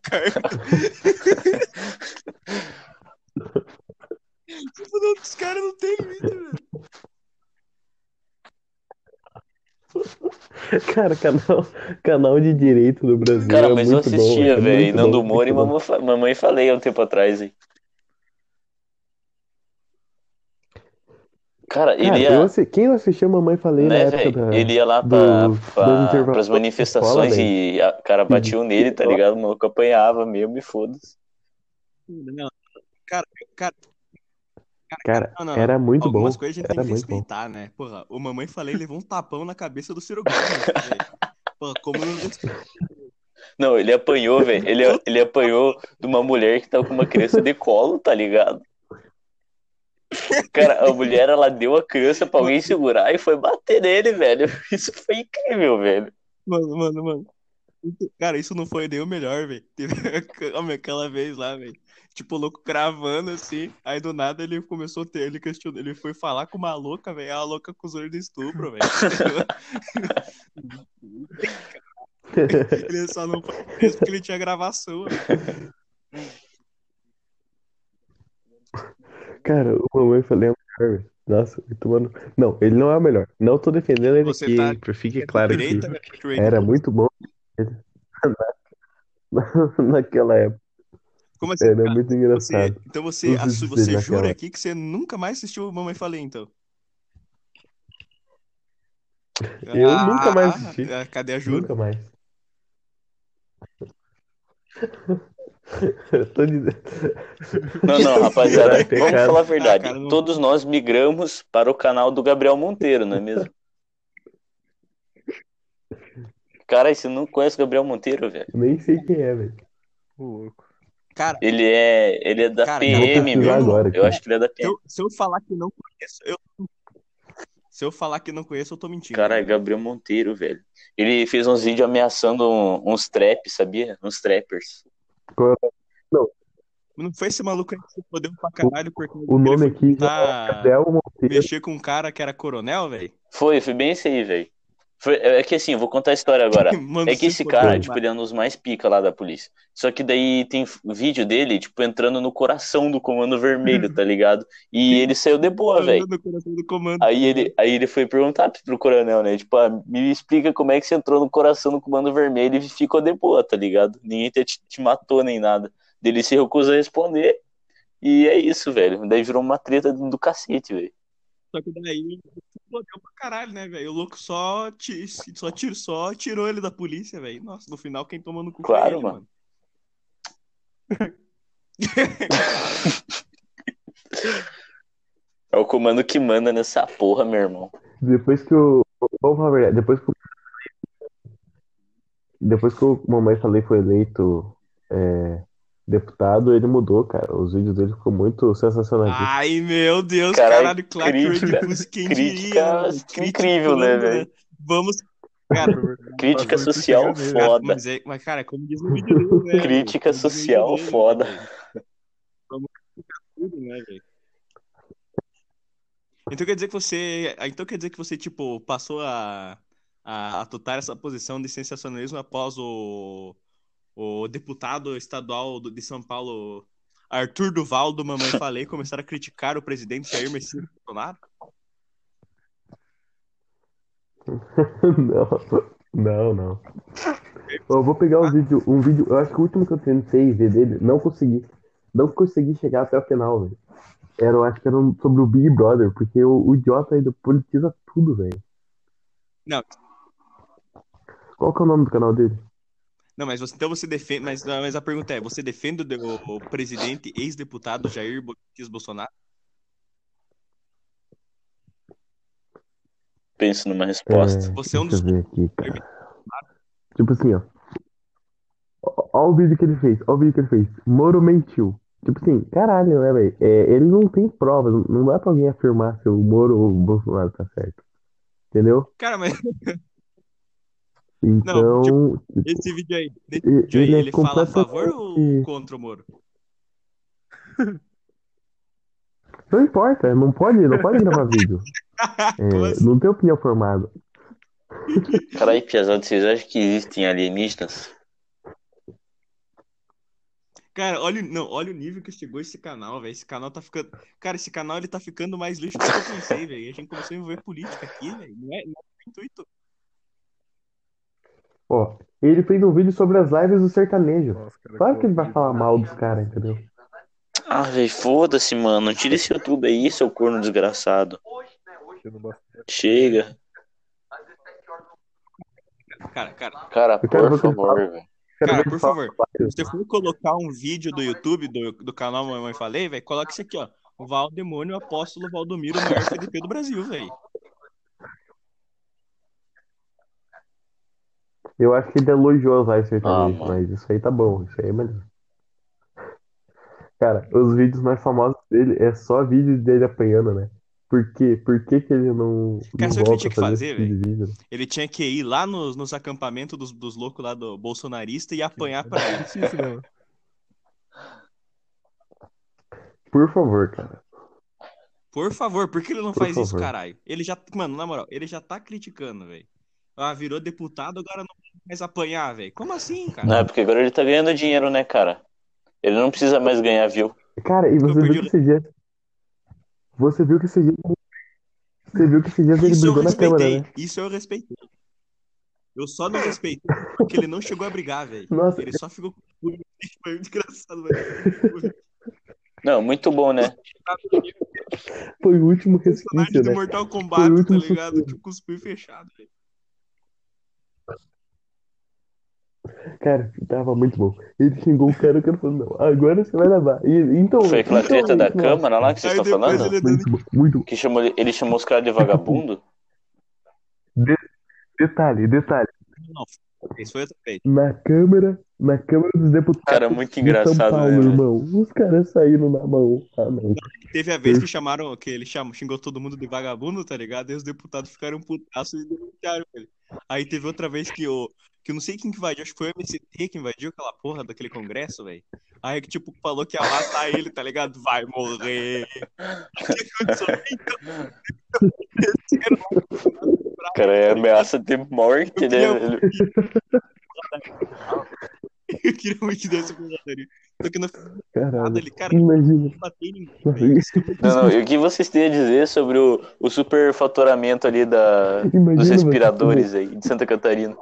carne. Tipo, não, os caras não tem limite, velho. <laughs> Cara, canal, canal de direito do Brasil Cara, é mas eu assistia, é velho. muito Nando Moura e. Mamãe Fa- Mamãe Falei há um tempo atrás, hein? Cara, ele Cara, ia, eu assi- quem assistiu Mamãe Falei na né, época velho? da... Ele ia lá pra, do- pra, pras manifestações escola, e a cara batiam nele, tá ligado? O maluco apanhava mesmo e foda-se. Não, cara, cara, Cara, não, não. era muito bom. algumas coisas a gente Era tem que muito bom. respeitar, né? Porra, o Mamãe Falei levou um tapão na cabeça do Ciro Gomes, velho. Porra, como não Não, ele apanhou, velho. Ele, ele apanhou de uma mulher que tava com uma criança de colo, tá ligado? Cara, a mulher, ela deu a criança pra alguém segurar e foi bater nele, velho. Isso foi incrível, velho. Mano, mano, mano. Cara, isso não foi nem o melhor, velho. <laughs> Teve aquela vez lá, velho. Tipo, o louco cravando assim. Aí do nada ele começou a ter. Ele questionou. Ele foi falar com uma louca, velho. A louca acusou ele de estupro, velho. Ele só não foi preso porque ele tinha gravação, velho. Cara, o Mamãe é o melhor, velho. Nossa, tomando. Não, ele não é o melhor. Não tô defendendo ele Você aqui, tá- fique claro direita, que era muito bom <laughs> naquela época. Como assim? Era cara? muito Você- engraçado. então você, Os assu- vídeos você jura naquela- aqui que você nunca mais assistiu o Mamãe Falei, então? Eu nunca mais assisti. ah, Cadê a jura? Nunca mais. <laughs> Eu tô dizendo. Não, não, <laughs> rapaziada, vamos falar a verdade. Ah, cara, não- Todos nós migramos para o canal do Gabriel Monteiro, não é mesmo? Cara, você não conhece o Gabriel Monteiro, velho? Nem sei quem é, velho. Louco. Cara, Ele é, ele é da Cara, PM, eu meu agora, Eu acho que ele é da se PM. eu, se eu falar que não conheço, eu. Se eu falar que não conheço, eu tô mentindo. Cara, é Gabriel Monteiro, velho. Ele fez uns vídeos ameaçando um- uns traps, sabia? Uns trappers. Não foi esse maluco aí que se fodeu pra caralho porque O nome aqui é tentar Gabriel Monteiro. mexer com um cara que era coronel, velho? Foi, foi bem esse aí, velho. Foi- É que assim, eu vou contar a história agora. <laughs> Mano, É que se esse cara, tipo, ele é um dos mais pica lá da polícia. Só que daí tem vídeo dele, tipo, entrando no coração do comando vermelho, tá ligado? E ele saiu de boa, velho. Aí ele, aí ele foi perguntar pro coronel, né? Tipo, ah, me explica como é que você entrou no coração do comando vermelho e ficou de boa, tá ligado? Ninguém te, te matou nem nada. Ele se recusa a responder. E é isso, velho. Daí virou uma treta do cacete, velho. Só que daí fodeu pra caralho, né, velho? O louco só, ti- só, tirou, só tirou ele da polícia, velho. Nossa, no final quem tomou no cu foi Claro, ele, mano. <laughs> É o comando que manda nessa porra, meu irmão. Depois que o. Vamos falar a verdade, depois que o. Depois que o Mamãe Falei foi eleito é, deputado, ele mudou, cara. Os vídeos dele ficou muito sensacionalistas. Ai, meu Deus, Caralho, caralho, Clark crítica- Redbus, quem crítica diria? incrível, né, velho? Vamos, cara, <laughs> Crítica social cara, foda. mas, é, mas, cara, como diz o vídeo dele, né, Crítica? Como social dele, foda. velho? Vamos criticar tudo, né, velho? Então quer dizer que você, então quer dizer que você tipo passou a a adotar essa posição de sensacionalismo após o o deputado estadual de São Paulo Arthur Duval do Mamãe <laughs> Falei começar a criticar o presidente Jair Messias Bolsonaro? <laughs> Não, não, não. Eu vou pegar um vídeo, um vídeo, eu acho que o último que eu tentei ver dele, não consegui. Não consegui chegar até o final, velho. Era, eu acho que era um- sobre o Big Brother, porque o, o idiota ainda politiza tudo, velho. Não. Qual que é o nome do canal dele? Não, mas você, então você defende, mas, não, mas a pergunta é, você defende o, o- presidente ex-deputado Jair Bolsonaro? Penso numa resposta. Você é um dos aqui. Tipo assim, ó. Ó ó o vídeo que ele fez, ó o vídeo que ele fez. Moro mentiu. Tipo assim, caralho, né, velho? É, ele não tem provas, não- não dá pra alguém afirmar se o Moro ou o Bolsonaro tá certo. Entendeu? Cara, mas <laughs> Então, tipo, esse vídeo aí, nesse e- vídeo aí, ele é ele fala a favor ou <laughs> contra o Moro? <laughs> não importa, não pode, não pode gravar vídeo. <laughs> É, assim? não tem opinião formada. Caralho, Piazada, vocês acham que existem alienígenas? Cara, olha, o- não, olha o nível que chegou esse canal, velho. Esse canal tá ficando. Cara, esse canal ele tá ficando mais lixo do que eu pensei, velho. A gente começou a envolver política aqui, velho. Não é, não é intuito. Ó, ele fez um vídeo sobre as lives do sertanejo. Nossa, cara, Claro que ele vai falar mal dos caras, entendeu? Ah, velho, foda-se, mano. Tira esse YouTube aí, seu corno desgraçado. Chega. Cara, cara, Cara, Eu quero ver por o que ele favor, fala. velho. Quero cara, ver por ele falar favor. vários. Se você for colocar um vídeo do YouTube, do, do canal Mamãe Falei, velho, coloca isso aqui, ó. O Valdemônio Apóstolo Valdomiro, o maior FDP do Brasil, velho. Eu acho que ele elogiou as lives sertanejas, Ah, mas isso aí tá bom, isso aí é melhor. Cara, os vídeos mais famosos dele é só vídeo dele apanhando, né? Por quê? Por que que ele não, Cara, não sabe o que ele volta tinha a que fazer tipo vídeo? Ele tinha que ir lá nos, nos acampamentos dos, dos loucos lá do bolsonarista e apanhar pra ele. Isso, isso mesmo. Por favor, cara. Por favor, por que ele não Por faz isso, favor. caralho? Ele já, mano, na moral, ele já tá criticando, velho. Ah, virou deputado, agora não mais apanhar, velho. Como assim, cara? Não, é porque agora ele tá ganhando dinheiro, né, cara? Ele não precisa mais ganhar view. Cara, e você viu que esse dia. Você viu que esse dia. Você viu que esse dia ele Isso eu brigou na câmera, respeitei, né? isso eu respeitei. Eu só não respeitei porque ele não chegou a brigar, velho. Ele só ficou com <laughs> Foi muito engraçado, velho. Não, muito bom, né? foi o último Personagem resquício, do né? Mortal Foi o Kombat, tá ligado? Tipo, cuspiu fechado, velho. Cara, tava muito bom. Ele xingou o cara, o cara falou, não, agora você vai levar. E, então, Foi aquela então, treta da nossa, Câmara lá que vocês Aí estão falando? ele dando Muito bom, muito bom. Que chamou, ele chamou os caras de vagabundo? Detalhe, detalhe. Não, isso foi outra vez. Na Câmara, na Câmara dos Deputados Cara, muito de engraçado, Paulo, né, irmão. Os caras saíram na mão. Ah, não. Teve a vez que chamaram, que ele chamou, xingou todo mundo de vagabundo, tá ligado? E os deputados ficaram putaços e denunciaram ele. Aí teve outra vez que o. Que eu não sei quem que invadiu, acho que foi o MCT que invadiu aquela porra daquele congresso, velho. Aí que, tipo, falou que ia matar ele, tá ligado? Vai morrer. Cara, é ameaça de morte, Eu né, queria-? Eu queria muito que desse porradaria. Só que não nada Caralho. ali, cara, Imagina. não ninguém, e o que vocês têm a dizer sobre o, o superfaturamento ali da, dos Imagina você respiradores aí de Santa Catarina?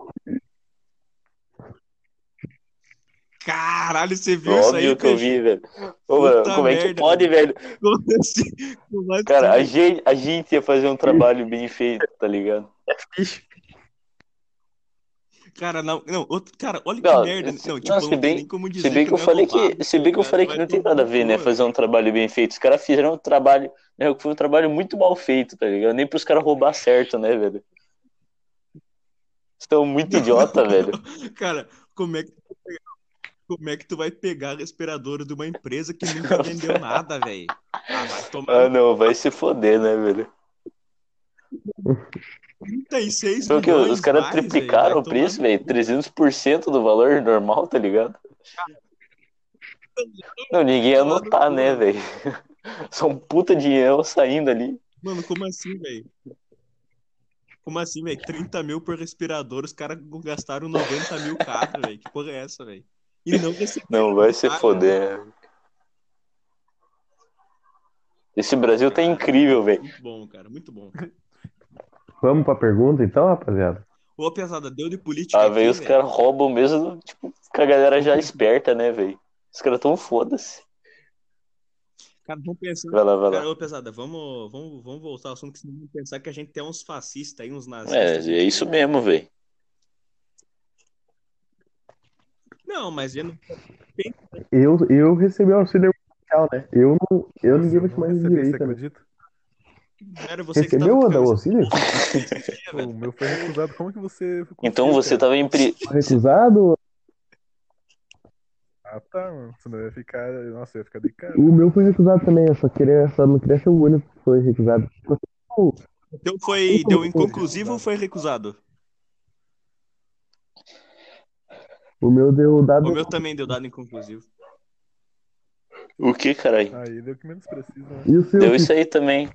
Caralho, você viu isso aí, Óbvio que eu vi, velho. Ô, mano, como é que merda, pode, velho? Como assim? Como assim? Cara, a gente, a gente ia fazer um trabalho bem feito, tá ligado? Cara, não, não, outro, cara, olha que Não, merda. se- Não, tipo, não, se bem- nem como Se dizer bem que eu não é falei roubado, que, se bem que eu tá falei que não tem nada a ver, né? Fazer um trabalho bem feito. Os caras fizeram um trabalho, né? Foi um trabalho muito mal feito, tá ligado? Nem pros caras roubar certo, né, velho? Estão muito idiota, velho. Cara, como é que como é que tu vai pegar respirador de uma empresa que nunca vendeu <laughs> nada, velho? Ah, vai tomar Ah, não, vai se foder, né, velho? 36 Só que milhões os caras triplicaram velho, o preço, velho. 300% do valor normal, tá ligado? Não, ninguém ia notar, né, velho? <laughs> Só um puta dinheiro saindo ali. Mano, como assim, velho? Como assim, velho? 30 mil por respirador, os caras gastaram 90 mil cada, velho. Que porra é essa, velho? E não receberam Não, vai se foder, né? Esse Brasil tá incrível, velho. Muito bom, cara, muito bom. Vamos pra pergunta então, rapaziada? Ô, pesada, deu de política Ah, velho, os caras roubam mesmo, tipo, com a galera já esperta, né, velho? Os caras tão foda-se. Cara, vamos pensar. Vai lá, vai Cara, lá. ô, pesada, vamos, vamos, vamos voltar ao assunto, que senão vamos pensar que a gente tem uns fascistas aí, uns É, nazistas. é isso mesmo, velho. Não, mas eu não. Eu, eu recebi o auxílio emergencial, né? Eu não. Eu ninguém vai de não recebi, você acredita? não era você que Recebeu tava o auxílio? <laughs> O meu foi recusado. Como que você. Então você cara? tava em pri... Recusado? Ah, tá, mano. Senão eu ia ficar. Nossa, eu ia ficar de cara. O meu foi recusado também, eu só queria, só não queria ser o único que foi recusado. Então foi. Deu inconclusivo ou foi recusado? O meu deu dado. O meu também deu dado inconclusivo. O que, caralho? Aí deu o que menos precisa, né? E o seu? Deu isso aí também.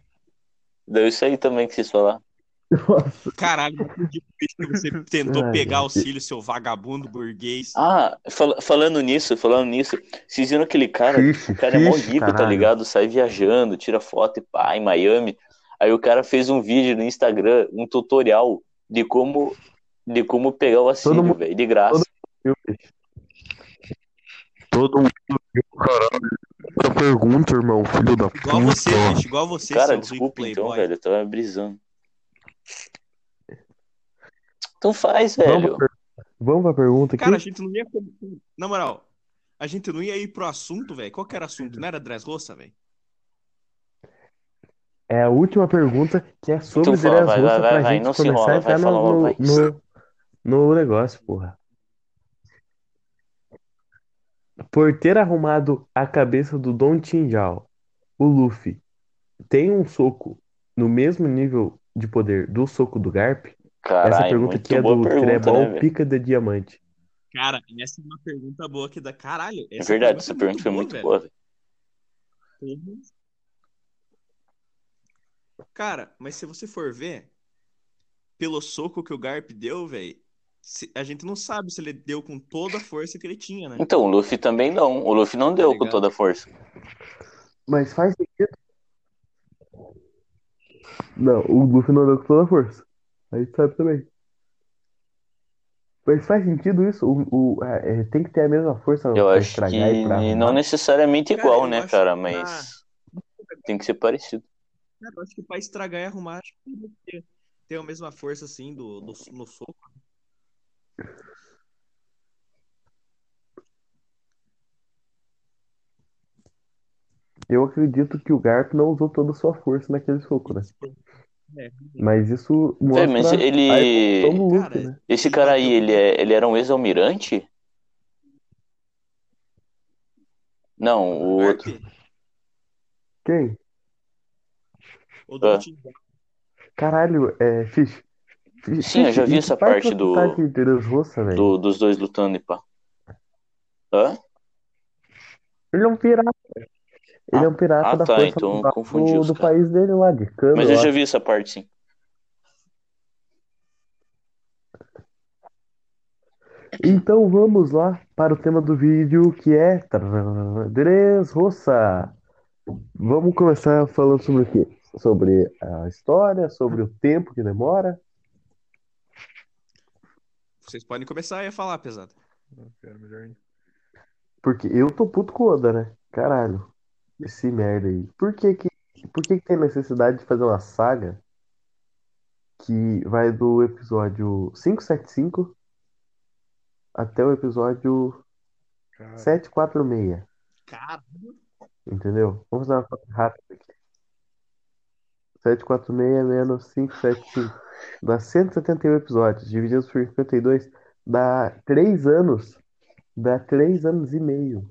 Deu isso aí também que vocês falaram. Nossa, Caralho, que você tentou Ai, pegar auxílio, seu vagabundo burguês. Ah, fal- falando nisso, falando nisso, vocês viram aquele cara? Fiche, O cara é mó rico, tá caralho. ligado? Sai viajando, tira foto e pá, em Miami. Aí o cara fez um vídeo no Instagram, um tutorial de como de como pegar o auxílio, velho, de graça. Viu? Todo mundo viu, caralho. Essa pergunta, irmão, filho da Igual você, bicho, igual você, Cara, desculpa então, playboy. velho, eu tava brisando. Então faz, Vamos velho. pra, Vamos pra pergunta aqui? Cara, a gente não ia. Na moral, a gente não ia ir pro assunto, velho. Qual que era o assunto? Não era Dress Roça, velho? É a última pergunta que é sobre Então fala, Dress vai, Roça vai, vai, pra vai, gente não se começar enrola, a entrar vai, fala no, logo, vai. no, no, no negócio, porra. Por ter arrumado a cabeça do Don Tinjal, o Luffy tem um soco no mesmo nível de poder do soco do Garp? Essa Caralho, pergunta aqui é do Trebol né? Pica de Diamante. Cara, essa é uma pergunta boa que dá. Caralho, É essa verdade, essa pergunta pergunta foi muito boa, velho. Uhum. Cara, mas se você for ver, pelo soco que o Garp deu, velho, a gente não sabe se ele deu com toda a força que ele tinha, né? Então, o Luffy também não. O Luffy não deu com ligado? toda a força. Mas faz sentido? Não, o Luffy não deu com toda a força. A gente sabe também. Mas faz sentido isso? O, o- é, é, tem que ter a mesma força Eu pra acho estragar e pra que arrumar? não necessariamente Cara, igual, eu né, cara? que Mas tem que ser parecido. Cara, eu acho que pra estragar e arrumar, acho que tem que ter, ter a mesma força, assim, do, do, no soco. Eu acredito que o Garp não usou toda a sua força naquele soco, né? É, Mas isso mas mostra a ele. evolução do Luffy, Cara, né? Esse cara aí, ele, é... ele era um ex-almirante? Não, o o outro. Garp, Quem? o Ah. Caralho, é. Fish. Sim, eu já vi essa parte do- velho? do- dos dois lutando e pá. Hã? Ele é um pirata. Ele é um pirata ah, da tá, força então confundi do, do país dele lá, de Mas eu já vi essa parte, sim. Então vamos lá para o tema do vídeo que é Dressrosa. Vamos começar falando sobre o quê? Sobre a história, sobre o tempo que demora. Vocês podem começar aí a falar, pesado. Não quero melhor ainda. Porque eu tô puto com o Oda, né? Caralho. Esse merda aí. Por que que, por que que tem necessidade de fazer uma saga que vai do episódio 575 até o episódio Cara, 746? Cara, Entendeu? Vamos fazer uma conta rápida aqui. 746 menos 575. Dá 171 episódios. Divididos por 52. Dá 3 anos. Dá 3 anos e meio.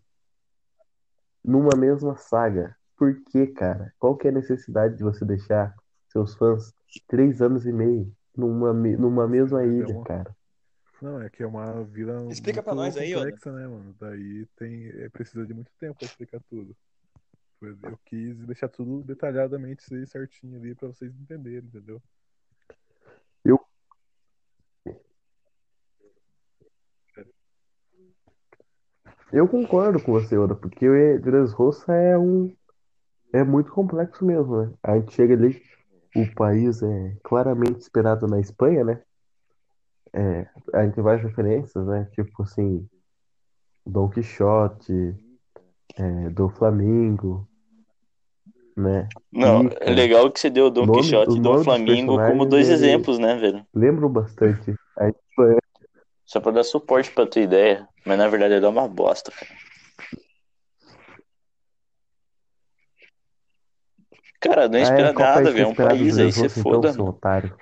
Numa mesma saga. Por que, cara? Qual que é a necessidade de você deixar seus fãs 3 anos e meio numa, numa mesma ilha, cara? não, é que é uma vila Explica pra nós aí, Oda. complexa, né, mano? Daí tem, é, precisa de muito tempo pra explicar tudo. Eu quis deixar tudo detalhadamente certinho ali pra vocês entenderem, entendeu? Eu concordo com você, Oda, porque o Dressrosa é um é muito complexo mesmo, né? A gente chega ali, o país é claramente inspirado na Espanha, né? É, a gente tem várias referências, né? Tipo assim, Dom Quixote, é, do Flamengo, né? Não, Ica. é legal que você deu o Don Nome- Quixote e Dom Flamingo como dois exemplos, né, velho? Lembro bastante a Espanha. Só pra dar suporte pra tua ideia. Mas na verdade ele é uma bosta, cara. Cara, não Ah, é, qual nada, velho. É um inspirado no país aí, você então, foda, seu otário?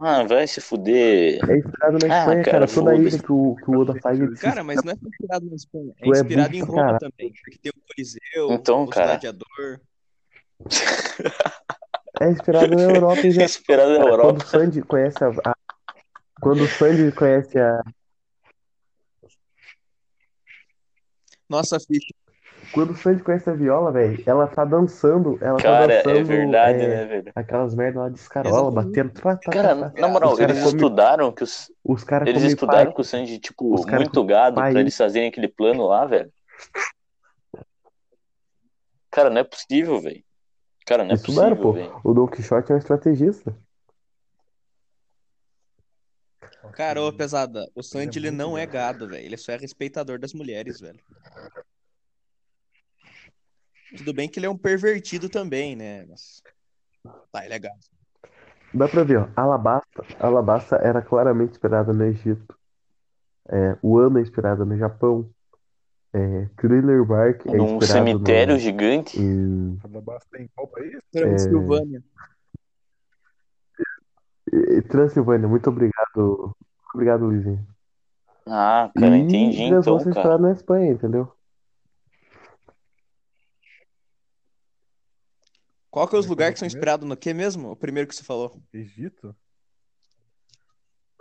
Ah, vai se fuder. É inspirado na Ah, Espanha, cara, cara. Toda ilha que o, que o Oda faz, ele cara, mas não é inspirado na Espanha. É é inspirado burro em Roma caralho. também. Porque tem o Coliseu, Então, o cara. Gladiador. É inspirado na Europa em geral. <laughs> Inspirado na Cara, Europa. Quando o Sandy conhece a, a- Quando o Sandy conhece a. Nossa, ficha. Quando o Sandy conhece a viola, velho, ela tá dançando. Ela tá Cara, é dançando. verdade, é, né, velho? Aquelas merdas lá de escarola, batendo. Tá, tá, Cara, tá, tá. na moral, eles comem- estudaram que os. Os caras Eles estudaram pai. com o Sanji, tipo, Os muito gado pai. pra eles fazerem aquele plano lá, velho. Cara, não é possível, velho. Cara, não é Estudaram, possível, pô. O Don Quixote é um estrategista. Cara, ô, pesada, o Sandy Ele é não é gado, velho. Ele só é respeitador das mulheres, velho. Tudo bem que ele é um pervertido também, né? Mas... Tá, ele é gado. Dá pra ver, ó. Alabasta. Alabasta era claramente inspirada no Egito. É, Wano é inspirada no Japão. É, Thriller Bark é Num inspirado cemitério no, gigante. em Alabasta em qual país? Transilvânia. E- Transilvânia, muito obrigado. Muito obrigado, Luizinho. Ah, cara, E entendi então, é cara. na Espanha, entendeu? Qual que é os Como é é o lugares que são inspirados no quê mesmo? O primeiro que você falou. Egito?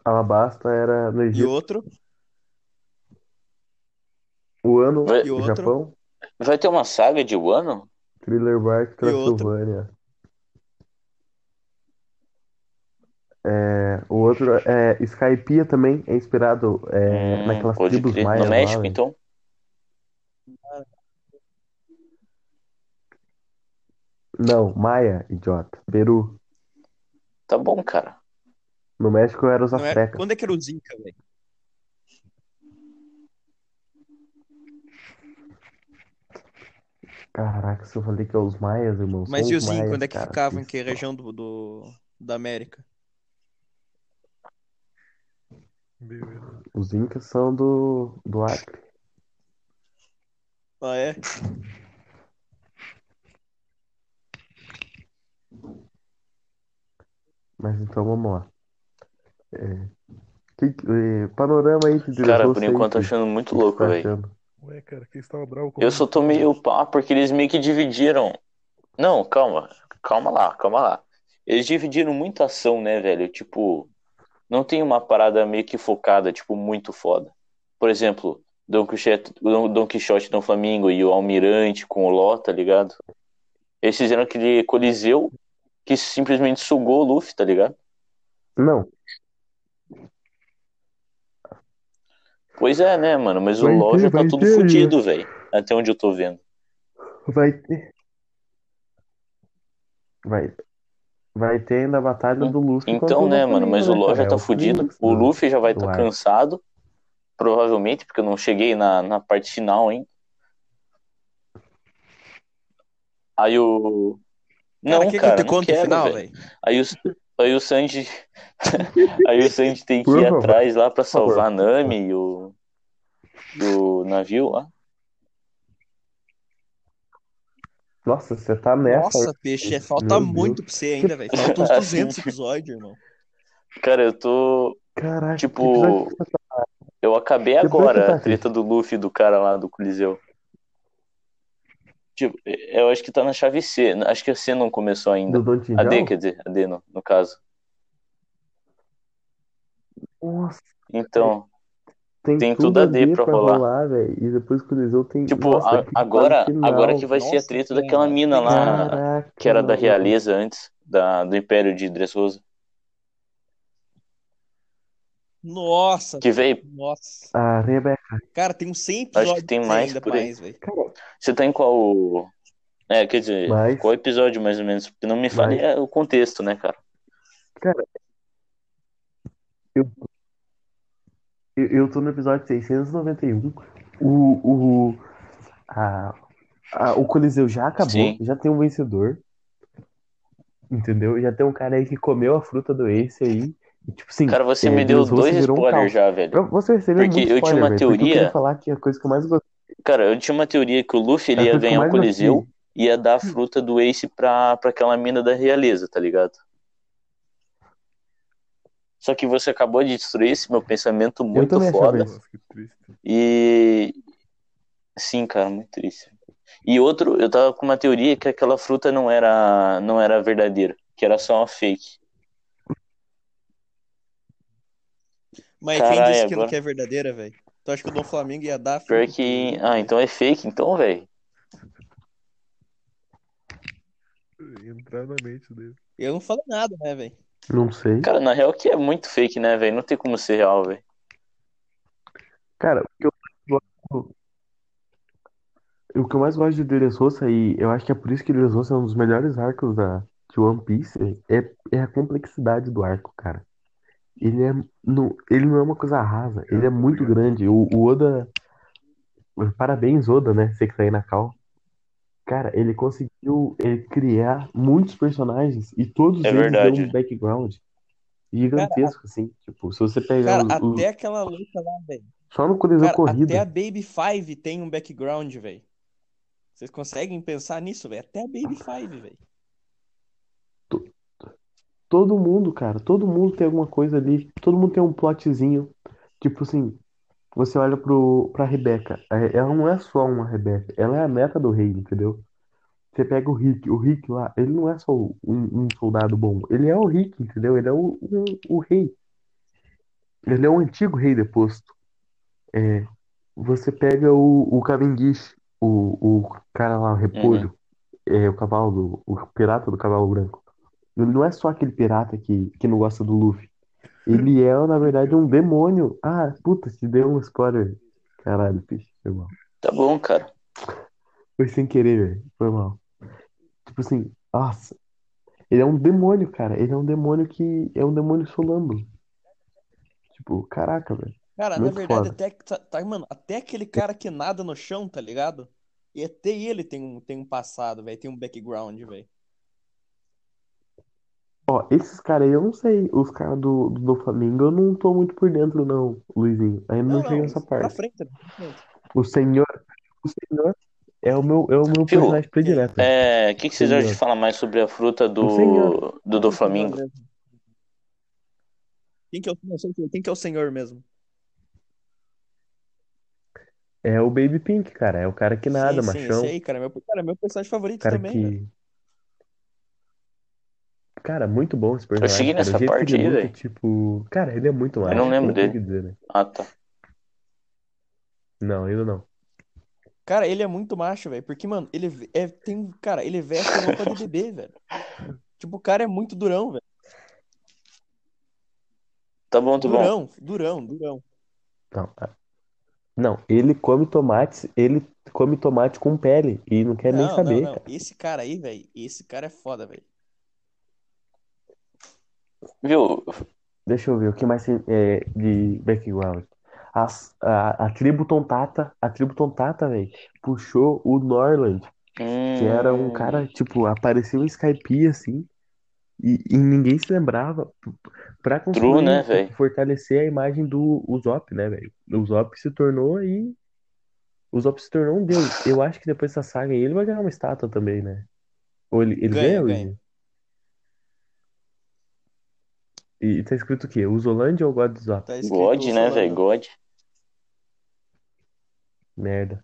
Alabasta era no E Egito, outro? o ano, Vai, E no outro? Japão, vai ter uma saga de Wano? Thriller Bark, E outro? Transilvânia. É, o outro é Skypiea também é inspirado é, Hum, naquelas tribos crer. No maias lá, México, velho. então? Não, Maia, idiota. Peru. Tá bom, cara. No México eram os Não é... astecas. Quando é que era os Inca, velho? Caraca, se eu falei que é os maias, irmão, Mas são e os os Inca, maias, quando é que cara. ficavam? Em Que região do, do... da América? Beleza. Os incas são do, do Acre. Ah, é? Mas então vamos lá. É, que- é, panorama aí de Cara, por enquanto tô achando muito que você louco, tá velho. Ué, cara, quem estava bravo Eu comigo? só tô meio pá, porque eles meio que dividiram. Não, calma, calma lá, calma lá. Eles dividiram muita ação, né, velho? Tipo, não tem uma parada meio que focada, tipo, muito foda. Por exemplo, Don Quixote, Don, Quixote do Flamengo e o Almirante com o Ló, tá ligado? Eles fizeram aquele Coliseu que simplesmente sugou o Luffy, tá ligado? Não, Pois é, né, mano? Mas o Vai LoL ter, já tá tudo ter. fudido, velho. Até onde eu tô vendo. vai ter. Vai, vai ter ainda a batalha do Luffy Então, o né, mano? Mas o né, LoL cara? já É tá o fudido. O Luffy já vai estar arco. cansado. Provavelmente, porque eu não cheguei na, na parte final ainda. Aí o. Cara, Não, quer que eu cara, não quero, final? Aí o, aí o Sanji. <laughs> aí o Sanji tem que ir favor, atrás lá favor. salvar a Nami e o. Do navio lá. Nossa, você tá nessa. Nossa, peixe, é, falta Meu Deus. muito pra você ainda, velho. Falta uns <laughs> 200 episódios, irmão. Cara, eu tô. Caraca, Tipo, tá? Eu acabei agora que a tá, treta do Luffy do cara lá do Coliseu. Tipo, eu acho que tá na chave C. Acho que a C não começou ainda. Do A D, quer dizer, a D no, no caso. Nossa, Então, tem, Tem tudo tudo a D pra pra rolar. rolar. E depois que o Coliseu tem. tipo, Nossa, a- que agora, final. agora que vai ser a Nossa, treta daquela mina lá, Caraca, que era da realeza antes, da, do Império de Dressrosa. Nossa, Que veio. nossa. A Rebeca. Cara, tem uns 100 Acho que episódios tem mais ainda por aí. mais, velho. Cara, Você tá em qual. É, quer dizer, Mas- qual episódio mais ou menos? Porque não me fale Mas- é, o contexto, né, cara? eu, eu tô no episódio 691. O, o, a, a- o Coliseu já acabou. Sim. Já tem um vencedor. Entendeu? Já tem um cara aí que comeu a fruta do Ace aí. Tipo assim, Cara, você é, me deu dois um spoilers caos. já, velho. Você receber Porque muito eu tinha spoiler, uma velho, eu teoria- queria falar que a coisa que eu mais gostei. Cara, eu tinha uma teoria que o Luffy ele ia eu ganhar o Coliseu gostei. e ia dar a fruta do Ace pra, pra aquela mina da realeza, tá ligado? Só que você acabou de destruir esse meu pensamento muito foda. E. Sim, cara, muito triste. E outro, eu tava com uma teoria que aquela fruta não era, não era verdadeira, que era só uma fake. Mas Caralho, quem disse que, agora- que é verdadeira, velho? Tu acha que o Dom Flamengo ia dar Pior que. pro- Ah, então é fake, então, velho. Entrar na mente dele. Eu não falo nada, né, velho? Não sei. Cara, na real que é muito fake, né, velho? Não tem como ser real, velho. Cara, o que eu mais gosto. O que eu mais gosto de Dressrosa, e eu acho que é por isso que Dressrosa é um dos melhores arcos da, de One Piece, é, é a complexidade do arco, cara. Ele é, não, ele não é uma coisa rasa, ele é muito grande. O, o Oda. Parabéns, Oda, né? Você que tá aí na cal. Cara, ele conseguiu ele criar muitos personagens e todos É eles verdade. têm um background gigantesco, assim. Tipo, se você pegar Cara, o- o- até aquela luta lá, velho. só no Coliseu Cara, Corrida. até a Baby Five tem um background, velho. Vocês conseguem pensar nisso, velho? Até a Baby Five, velho. Todo mundo, cara, todo mundo tem alguma coisa ali, todo mundo tem um plotzinho. Tipo assim, você olha pro, pra Rebeca. É- Ela não é só uma Rebeca, ela é a neta do rei, entendeu? Você pega o Rick, o Rick lá, ele não é só um, um soldado bom, ele é o Rick, entendeu? Ele é o, o, o rei. Ele é o antigo rei deposto. É, você pega o, o Cavendish, o, o cara lá, o repolho, é, o cavalo, o pirata do cavalo branco. Ele não é só aquele pirata que, que não gosta do Luffy. Ele é, na verdade, um demônio. Ah, puta, te deu um spoiler. Caralho, peixe, foi mal. Tá bom, cara. Foi sem querer, velho. Foi mal. Tipo assim, nossa. Ele é um demônio, cara. Ele é um demônio que é um demônio solâmbulo. Tipo, caraca, velho. Cara, na Muito verdade, foda. até, que tá, tá, mano, até aquele cara que nada no chão, tá ligado? E até ele tem um, tem um passado, velho, tem um background, velho. Ó, esses caras aí eu não sei. Os caras do, do Flamengo eu não tô muito por dentro, não, Luizinho. Ainda não, Não, cheguei nessa pra parte. frente, né? pra frente. O senhor. O senhor é o meu, é o meu Viu? personagem predileto. É, o que, que vocês acham de falar mais sobre a fruta O do, senhor. do, do Flamengo? Quem que é o, segundo, quem que é o senhor mesmo? É o Baby Pink, cara. É o cara que nada, sim, sim, machão. aí, cara, meu, cara, meu personagem favorito cara também, que. Cara, muito bom esse Eu personagem, cheguei cara. O nessa parte ele aí, luta, velho. tipo. Cara, ele é muito Eu macho. não lembro não dele. dizer, né? Ah, tá. Não, ainda não. Cara, ele é muito macho, velho, porque, mano, ele é, tem, cara, ele veste roupa de bebê, <laughs> velho. Tipo, o cara é muito durão, velho. Tá bom, tá bom. Durão, durão, durão. Não, ah, não, ele come tomates, ele come tomate com pele e não quer nem Não, não, saber, não. cara. Esse cara aí, velho, esse cara é foda, velho. Viu? Deixa eu ver o que mais tem é, de background. As- a, a tribo Tontata, a tribo Tontata, velho, puxou o Norland, que era um Hum, cara, tipo, apareceu em Skype assim, e, e ninguém se lembrava, pra True, construir, né, velho? fortalecer a imagem do Usopp, né, velho? O Usopp se tornou aí, o Usopp se tornou um deus. Eu acho que depois dessa saga aí ele vai ganhar uma estátua também, né? Ou ele, ele Ganha, ganha, ganha. Luizinho? E tá escrito o quê? Usolândia ou God Usopp? Tá escrito God, né, velho? God. Merda.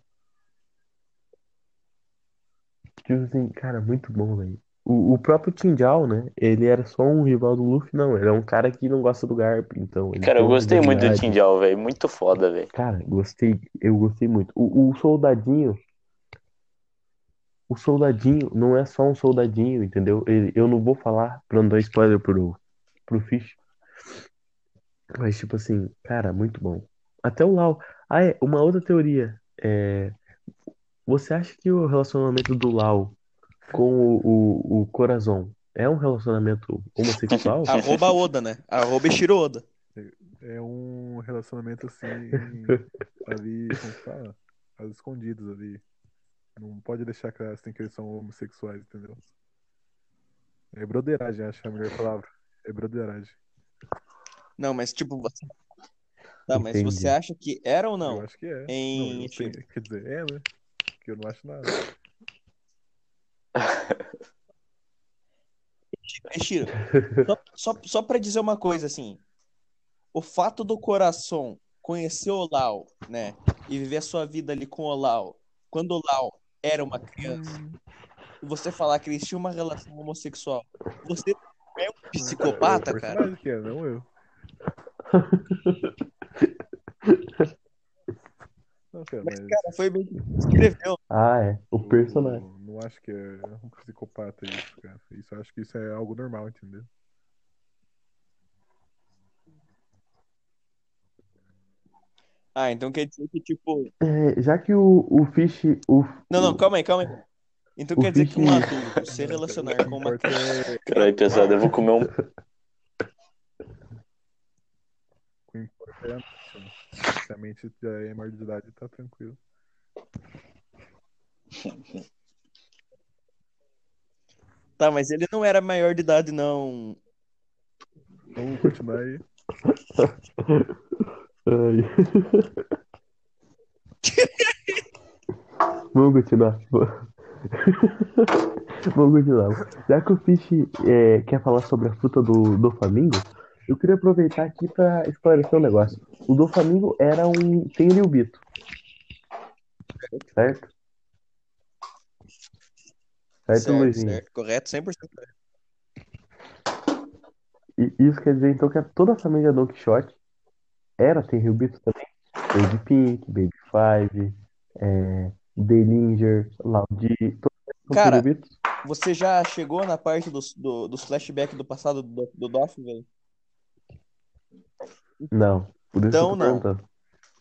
Tipo assim, cara, muito bom, velho. O, o próprio Tinjal, né? Ele era só um rival do Luffy, não. Ele é um cara que não gosta do Garp, então ele Cara, tem eu uma gostei muito do. Tinjal, velho. Muito foda, velho. Cara, gostei, eu gostei muito. O, o soldadinho, o soldadinho não é só um soldadinho, entendeu? Ele, eu não vou falar pra não dar spoiler pro, pro Fish. Mas, tipo assim, cara, muito bom. Até o Lau. Ah, é, uma outra teoria. É, você acha que o relacionamento do Lau com o, o, o Corazon é um relacionamento homossexual? <laughs> Arroba Oda, né? Arroba Ishiro Oda. É um relacionamento assim, <laughs> ali, como que fala? Às escondidas ali. Não pode deixar claro assim, que eles são homossexuais, entendeu? É broderagem, acho que é a melhor palavra. É broderagem. Não, mas tipo, você... Tá, mas Entendi. você acha que era ou Eu não? acho que é. Em Não, eu sei- quer dizer, é, né? Porque eu não acho nada. <laughs> Ishiro, só, só, só pra dizer uma coisa, assim. O fato do coração conhecer o Lau, né? E viver a sua vida ali com o Lau, quando o Lau era uma criança, e você falar que eles tinham uma relação homossexual, você é um psicopata, é cara? que é, não eu. Mas, mas cara, foi bem que escreveu. Ah, é. O eu personagem. não acho que é um psicopata isso, cara. Isso eu acho que isso é algo normal, entendeu? Ah, então quer dizer que, tipo. É, já que o, o Fish. O, Não, não, calma aí, calma aí. Então O quer dizer que um adulto se relacionar O que com uma é, Caralho, pesado. Eu vou comer um. o que importa é a mente, né? Se a mente já é maior de idade, tá tranquilo. Tá, mas ele não era maior de idade, não. <laughs> Vamos continuar aí. Vamos continuar. <laughs> Vamos continuar. Já que o Fish é, quer falar sobre a fruta do, do Flamingo, eu queria aproveitar aqui pra esclarecer um negócio. O Doflamingo era um Tenryubito. Certo? Certo, Certo, Luizinho? certo. Correto, 100% correto. E isso quer dizer então que toda a família Don Quixote era Tenryubito também? Baby Pink, Baby Five, é, Delinger, Laudi, Cara? Você já chegou na parte dos, do, dos flashbacks do passado do, do Doff, velho? Não, Então não. perguntando.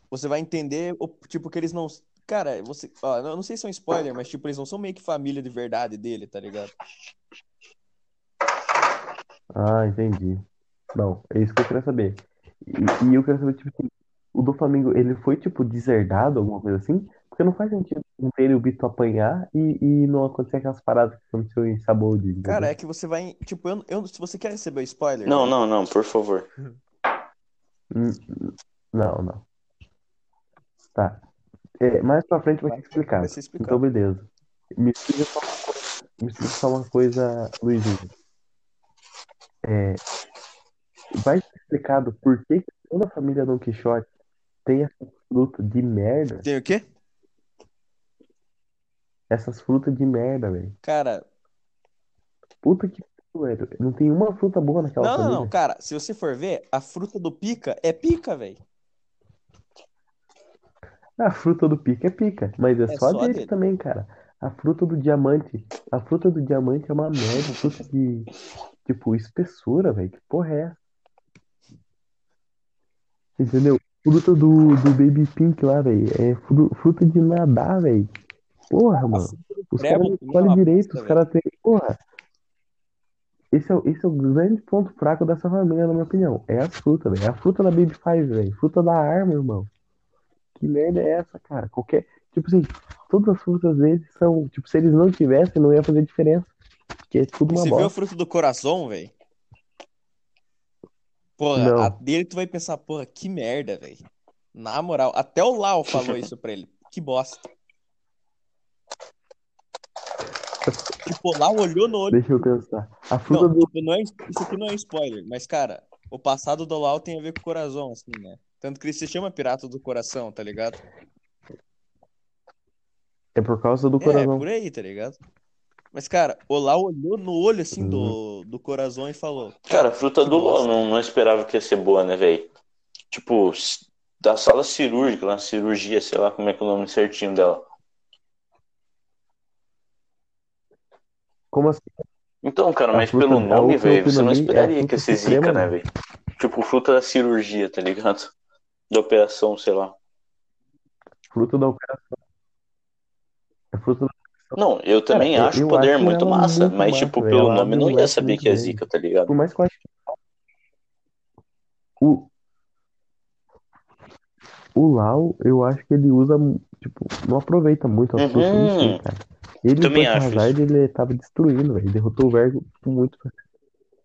Você vai entender, o, tipo, que eles não. Cara, você. Ó, eu não sei se é um spoiler, mas, tipo, eles não são meio que família de verdade dele, tá ligado? Ah, entendi. Não, é isso que eu queria saber. E, e eu quero saber, tipo assim, o do Flamengo, ele foi, tipo, deserdado, alguma coisa assim? Porque não faz sentido um Tenryubito apanhar e, e não acontecer aquelas paradas que aconteceu em Sabold, Cara, é que você vai. Tipo, eu, eu- se você quer receber o spoiler. Não, velho, não, não, por favor. Hum, Não, não. Tá. É, mais pra frente vai ser explicado. Vai ser explicado. Então, beleza. Me explica só uma coisa, me explica só uma coisa, Luizinho. É, vai ser explicado por que que toda a família Don Quixote tem essa fruta de merda? Tem o quê? Essas frutas de merda, velho. Cara, Puta que velho. Não tem uma fruta boa naquela não, não, família. não, cara, se você for ver, a fruta do pica é pica, velho. A fruta do pica é pica, mas é, É só só dele dele. também, cara. A fruta do diamante. A fruta do diamante é uma merda. Fruta de, tipo, espessura, velho. Que porra é essa? Entendeu? Fruta do, do Baby Pink lá, velho. É fru- fruta de nadar, velho. Porra, mano. Os caras escolhem direito. bosta, Os caras têm. Porra. Esse é, o- esse é o grande ponto fraco dessa família, na minha opinião. É a fruta, velho. É a fruta da Baby Five, velho. Fruta da arma, irmão. Que merda é essa, cara? Qualquer. Tipo assim, todas as frutas deles são. Tipo, se eles não tivessem, não ia fazer diferença. Porque é tudo uma você viu a bosta. fruta do coração, velho? Porra, Não. a dele tu vai pensar, porra, que merda, velho. Na moral, até o Lau falou isso pra ele. Que bosta. Tipo, o Lau olhou no olho. Deixa eu pensar. A fruta Não, do. tipo, não é, isso aqui não é spoiler, mas, cara, o passado do Lau tem a ver com o coração, assim, né? Tanto que ele se chama Pirata do Coração, tá ligado? É por causa do É, coração. por aí, tá ligado? Mas, cara, o Lau olhou no olho, assim, Uhum. do, do coração e falou. Cara, a fruta do bosta. não, não esperava que ia ser boa, né, velho? Tipo, da sala cirúrgica, na cirurgia, sei lá como é que é o nome certinho dela. Como assim? Então, cara, A mas pelo nome, velho, você não é esperaria fruta que ia ser suprema, zica, né, velho? Tipo, fruta da cirurgia, tá ligado? Da operação, sei lá. Fruta da operação. É fruta da... Não, eu também Cara, acho eu o poder acho muito massa, muito mas, massa, tipo, velho. pelo nome eu não ia leque saber que é zica, tá ligado? Por mais que eu acho que o, o Lau, eu acho que ele usa, tipo, não aproveita muito as frutas, Uhum. cara. Ele, Também com acho Hazard, ele tava destruindo, velho. Derrotou o Vergo muito.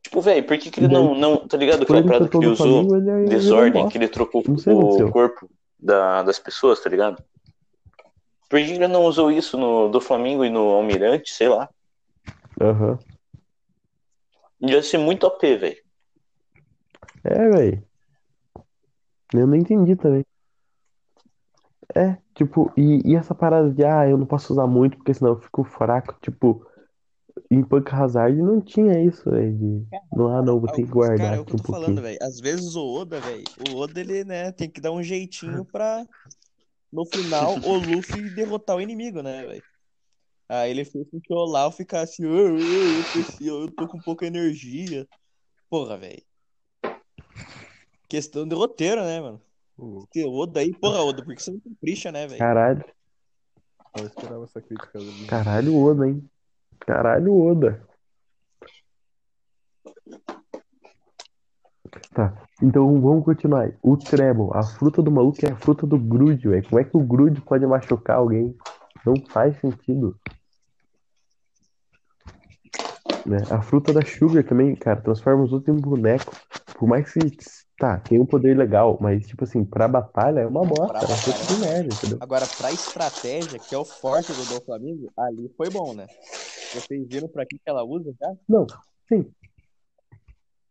Tipo, velho, por que que ele não, não, tá ligado Por aquela parada que ele usou? Flamengo, ele, Desordem, que ele trocou sei o corpo da, das pessoas, tá ligado? Por que ele não usou isso no, do Flamengo e no Almirante, sei lá? Aham. Ia ser muito OP, velho. É, velho. Eu não entendi também. É, tipo, e, e essa parada de, ah, eu não posso usar muito porque senão eu fico fraco, tipo, em Punk Hazard não tinha isso, velho, de, não, ah, não, vou ter que Cara, guardar é o que eu um tô falando, pouquinho. velho. Às vezes o Oda, velho, o Oda, ele, né, tem que dar um jeitinho pra, no final, o <laughs> Luffy derrotar o inimigo, né, velho? Aí ele fez com que o Lau ficasse, "Ah, ah, eu, preciso, eu tô com pouca energia. Porra, velho. Questão de roteiro, né, mano? Porque o Oda aí, porra, Oda, por que você não capricha, né, velho? Caralho, eu esperava essa crítica. caralho, Oda, hein? Caralho, Oda. Tá, então vamos continuar. O Treble, a fruta do maluco é a fruta do Grude, velho. Como é que o Grude pode machucar alguém? Não faz sentido. Né? A fruta da Sugar também, cara, transforma os outros em boneco. Por mais que, tá, tem um poder legal, mas, tipo assim, pra batalha é uma bosta. É uma de merda, entendeu? Agora, pra estratégia, que é o forte do Dom Flamengo, ali foi bom, né? Vocês viram pra que que ela usa já? Não, sim.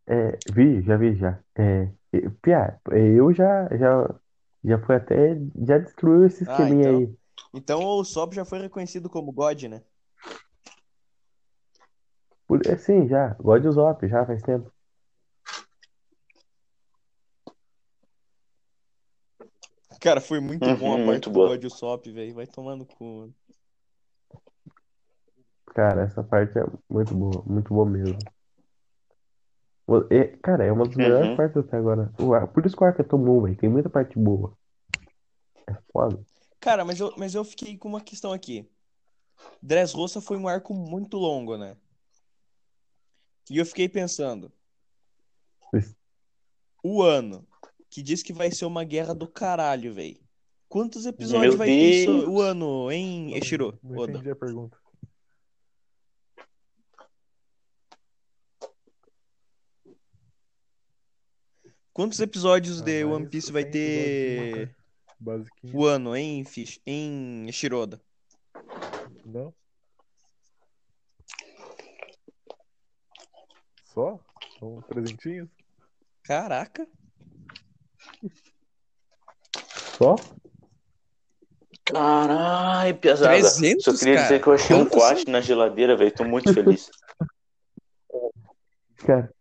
É, vi, já vi já. É, Pia, eu já, já, já fui até, já destruiu esse Ah, esqueminha então. aí. Então o Usopp já foi reconhecido como God, né? Por, é, sim, já. God Usopp, já faz tempo. Cara, foi muito Uhum, bom a parte muito do boa. God Usopp, velho. Vai tomando cu. Cara, essa parte é muito boa, muito boa mesmo. É- cara, é uma das melhores Uhum. partes até agora. Por isso que o arco é tão bom, velho. Tem muita parte boa. É foda. Cara, mas eu, mas eu fiquei com uma questão aqui. Dressrosa foi um arco muito longo, né? E eu fiquei pensando, o ano que diz que vai ser uma guerra do caralho, velho. Quantos episódios Meu vai ter isso, Deus. o ano, hein, Eshiro? Não Oda? entendi a pergunta. Quantos episódios Ah, de One Piece vai 100 episódios ter. Basiquinho. o ano, hein, Fish? Em Shiroda? Não? Só? São trezentinhos? Caraca. Só? Caralho, pesada. 300, Só queria cara? dizer que eu achei um Quanto assim? na geladeira, velho. Tô muito feliz. <laughs> Cara,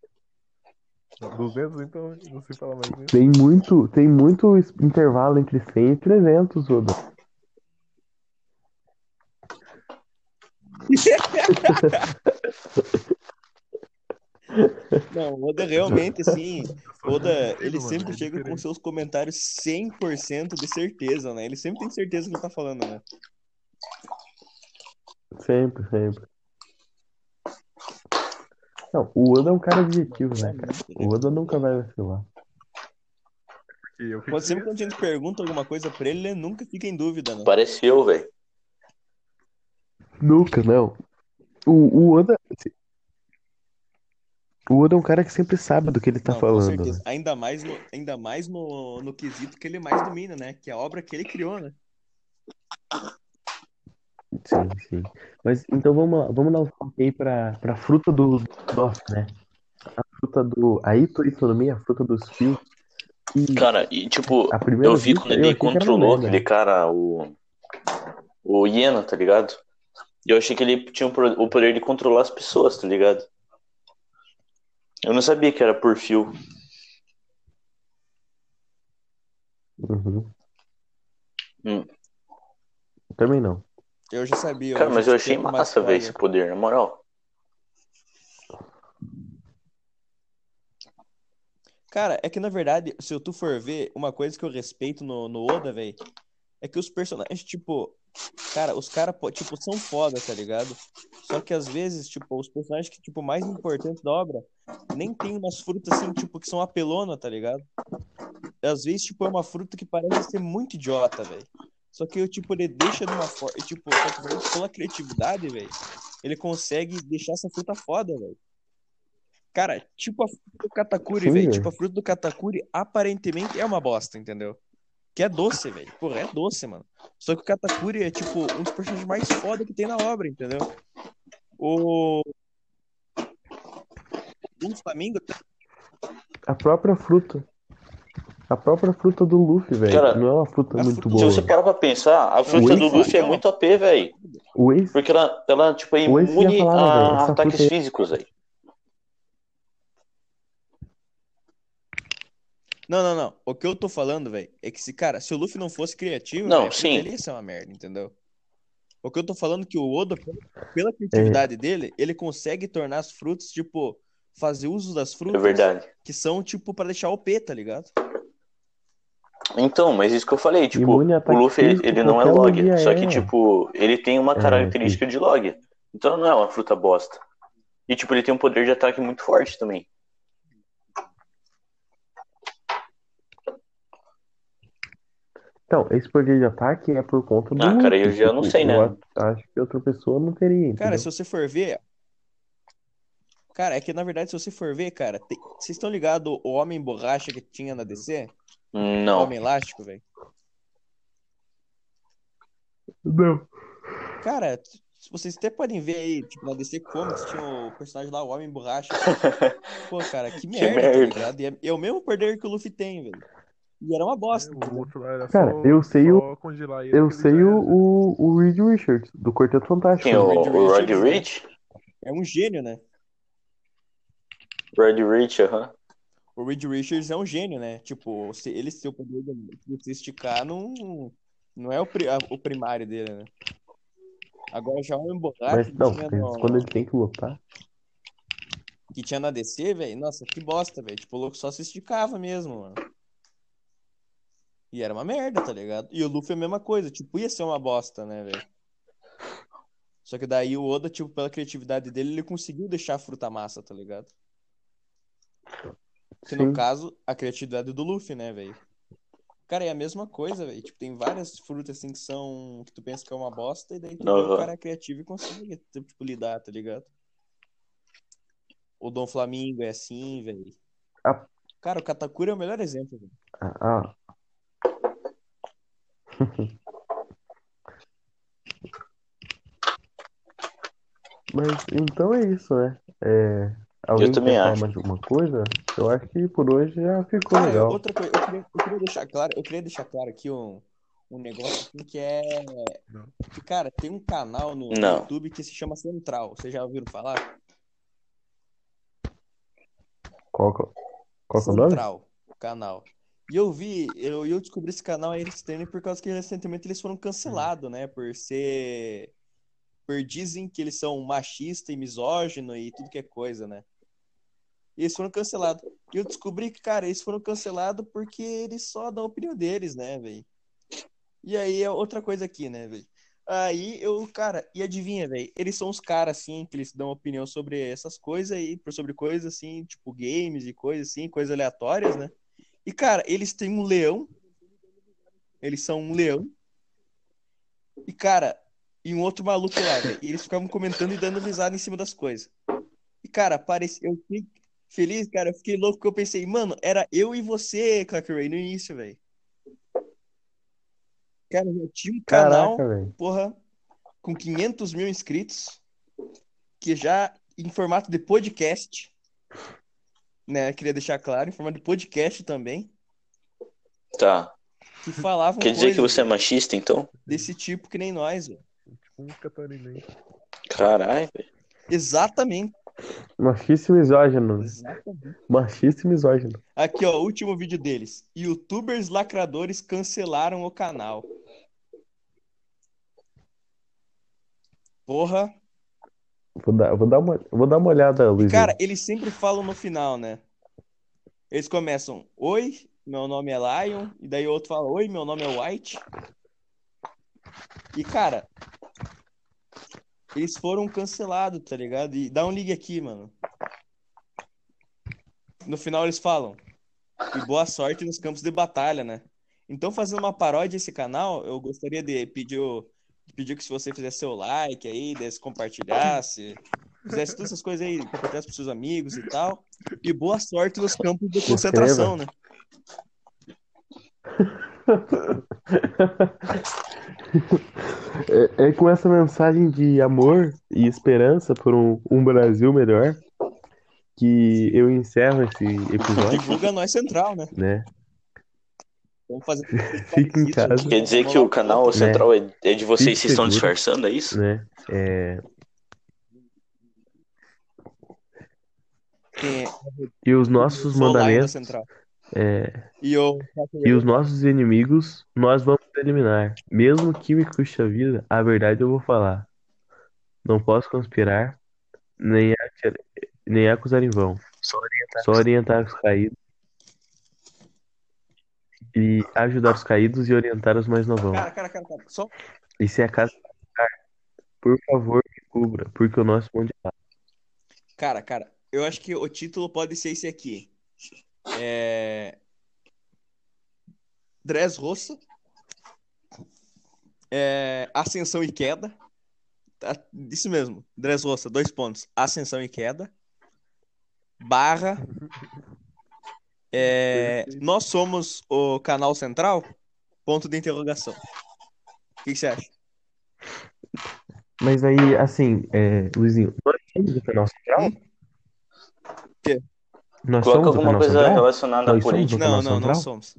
200 então, não sei falar mais nisso. tem muito, tem muito intervalo entre 100 e 300, Oda. <laughs> Não, o Oda realmente, assim, sou Oda, ele sempre é chega com seus comentários 100% de certeza, né? Ele sempre tem certeza do que tá falando, né? Sempre, sempre. Não, o Oda é um cara objetivo, né, cara? O Oda nunca vai vacilar. Quando, sempre assim, quando a gente pergunta alguma coisa pra ele, ele nunca fica em dúvida, né? Parece eu, velho. Nunca, não. O, o Oda. O Oda é um cara que sempre sabe do que ele tá Não, com falando, certeza. né? Ainda mais, no, ainda mais no, no quesito que ele mais domina, né? Que é a obra que ele criou, né? Sim, sim. Mas então vamos lá, vamos dar um foco aí pra, pra fruta do Doff, né? A fruta do. A Ito Itonomia, a fruta dos fios. Que Cara, e tipo, a primeira eu vi quando ele controlou aquele cara, o. O Hiena, tá ligado? E eu achei que ele tinha o poder de controlar as pessoas, tá ligado? Eu não sabia que era por fio. Uhum. Hum. Também não. Eu já sabia. Cara, mas eu achei massa, velho, história. esse poder, na moral. Cara, é que na verdade, se tu for ver, uma coisa que eu respeito no, no Oda, velho, é que os personagens, tipo, cara, os caras, tipo, são foda, tá ligado? Só que às vezes, tipo, os personagens que, tipo, mais importantes da obra, nem tem umas frutas assim, tipo, que são apelona, tá ligado? Às vezes, tipo, é uma fruta que parece ser muito idiota, velho. Só que, tipo, ele deixa de uma forma, tipo, só que pela criatividade, velho, ele consegue deixar essa fruta foda, velho. Cara, tipo a fruta do Katakuri, velho. Tipo, a fruta do Katakuri aparentemente é uma bosta, entendeu? Que é doce, velho. Porra, é doce, mano. Só que o Katakuri é, tipo, um dos personagens mais foda que tem na obra, entendeu? O. O Flamengo. A própria fruta. A própria fruta do Luffy, velho. Não é uma fruta a muito fruta- Se boa. você parar pra pensar, a fruta Ace, do Luffy é muito AP, velho. Porque ela, ela tipo, é imune velho, a ataques físicos, velho. Não, não, não. O que eu tô falando, velho, é que se, cara, se o Luffy não fosse criativo, Não, fruta sim. dele ia ser uma merda, entendeu? O que eu tô falando é que o Oda, pela criatividade dele, ele consegue tornar as frutas, tipo, fazer uso das É frutas verdade. que são, tipo, pra deixar OP, tá ligado? Então, mas isso que eu falei, tipo, o Luffy, ele, ele não é log, só que, é. tipo, ele tem uma É, característica de log. Então não é uma fruta bosta. E, tipo, ele tem um poder de ataque muito forte também. Então, esse poder de ataque é por conta do Ah, cara, eu já não sei, né? eu acho que outra pessoa não teria, Cara, entendeu? se você for ver. Cara, é que na verdade, se você for ver, cara, tem- vocês estão ligados o Homem Borracha que tinha na DC? O Não. Homem Elástico, velho? Não. Cara, Se Vocês até podem ver aí, tipo, na DC Comics tinha o personagem lá, o Homem Borracha. <laughs> Pô, cara, que merda, tá merda. ligado? E é, é o mesmo poder que o Luffy tem, velho. E era uma bosta. É, o outro lá era Cara, só, eu sei só congelar ele. Eu sei o, o, o Reed Richards, do Quarteto Fantástico. Quem? O, Reed o Rod Richards, né? Rich? É um gênio, né? Rod Rich, aham. O Reed Richards é um gênio, né? Tipo, se ele o poder de se esticar, não, não é o, pri- a- o primário dele, né? Agora já o Homem Borracha Mas não, no- quando ele tem que lutar. que tinha na DC, velho, nossa, que bosta, velho. Tipo, o louco só se esticava mesmo, mano. E era uma merda, tá ligado? E o Luffy é a mesma coisa, tipo, ia ser uma bosta, né, velho? Só que daí o Oda, tipo, pela criatividade dele, ele conseguiu deixar a fruta massa, tá ligado? Que no Sim. caso, a criatividade do Luffy, né, velho? Cara, é a mesma coisa, velho. Tipo, tem várias frutas assim que são. que tu pensa que é uma bosta, e daí tu vê o cara é criativo e consegue, tipo, lidar, tá ligado? O Dom Flamingo é assim, velho. Ah. Cara, o Katakuri é o melhor exemplo, velho. Ah, ah. <laughs> Mas então é isso, né? É, alguém também quer falar acho. mais de alguma coisa? Eu acho que por hoje já ficou Cara, legal. outra coisa, eu queria, eu queria deixar claro, eu queria deixar claro aqui um, um negócio assim que é. Que, cara, tem um canal no, Não. YouTube que se chama Central. Vocês já ouviram falar? Qual, que- qual que é o nome? Central, o canal. E eu vi, eu, eu descobri esse canal aí tempo por causa que recentemente eles foram cancelados, né? Por ser. Por dizem que eles são machista e misógino e tudo que é coisa, né? E eles foram cancelados. E eu descobri que, cara, eles foram cancelados porque eles só dão a opinião deles, né, velho? E aí é outra coisa aqui, né, velho? Aí eu, cara, e adivinha, velho? Eles são os caras, assim, que eles dão opinião sobre essas coisas aí, sobre coisas assim, tipo games e coisas assim, coisas aleatórias, né? E, cara, eles têm um leão. Eles são um leão. E, cara, e um outro maluco lá, velho. E eles ficavam comentando e dando risada em cima das coisas. E, cara, parecia. Eu fiquei feliz, cara. Eu fiquei louco que eu pensei, mano, era eu e você, Clack Ray, no início, velho. Cara, eu tinha um canal, Caraca, porra, com 500 mil inscritos, que já em formato de podcast, né? Queria deixar claro, em formato de podcast também, Tá. que falavam Quer dizer que você é machista, então? desse tipo que nem nós, velho. Tipo um catarinense. Caralho, velho. Exatamente. Machista e misógino. Exatamente. Machista e misógino. Aqui, ó, último vídeo deles. Youtubers lacradores cancelaram o canal. Porra. Vou dar, vou dar, uma, vou dar uma olhada, Luizinho. Cara, eles sempre falam no final, né? Eles começam, oi, meu nome é Lion, e daí o outro fala, oi, meu nome é White. E, cara, eles foram cancelados, tá ligado? E dá um ligue aqui, mano. No final eles falam, e boa sorte nos campos de batalha, né? Então, fazendo uma paródia esse canal, eu gostaria de pedir, o- de pedir que se você fizesse seu like aí, desse compartilhasse, fizesse todas essas coisas aí, compartilhasse pros seus amigos e tal. E boa sorte nos campos de concentração, né? <laughs> É, é com essa mensagem de amor e esperança por um, um Brasil melhor que eu encerro esse episódio, Divulga nós central, né? né? Vamos fazer. <laughs> Fique em casa. Quer dizer que o canal central é, é de vocês, Fique vocês estão disfarçando, é isso? né? É, é? e os nossos Sou mandamentos é, E eu. e os nossos inimigos nós vamos eliminar. Mesmo que me custe a vida, a verdade eu vou falar. Não posso conspirar, nem, nem acusar em vão. Só orientar os caídos. E ajudar os caídos e orientar os mais novão. Cara, cara, cara, cara. Só. E se a casa por favor, me cubra, porque o nosso mundo é Cara, cara, eu acho que o título pode ser esse aqui. É. Dress Roça. É... Ascensão e queda. Tá, Isso mesmo. Dress Roça, dois pontos. Ascensão e queda. Barra. É... Nós somos o canal central? Ponto de interrogação. O que que você acha? Mas aí, assim, é, Luizinho, nós somos o canal central? Quê? Nós Coloca somos o alguma canal coisa central? relacionada à Nós somos política. o Não, não, não central? somos.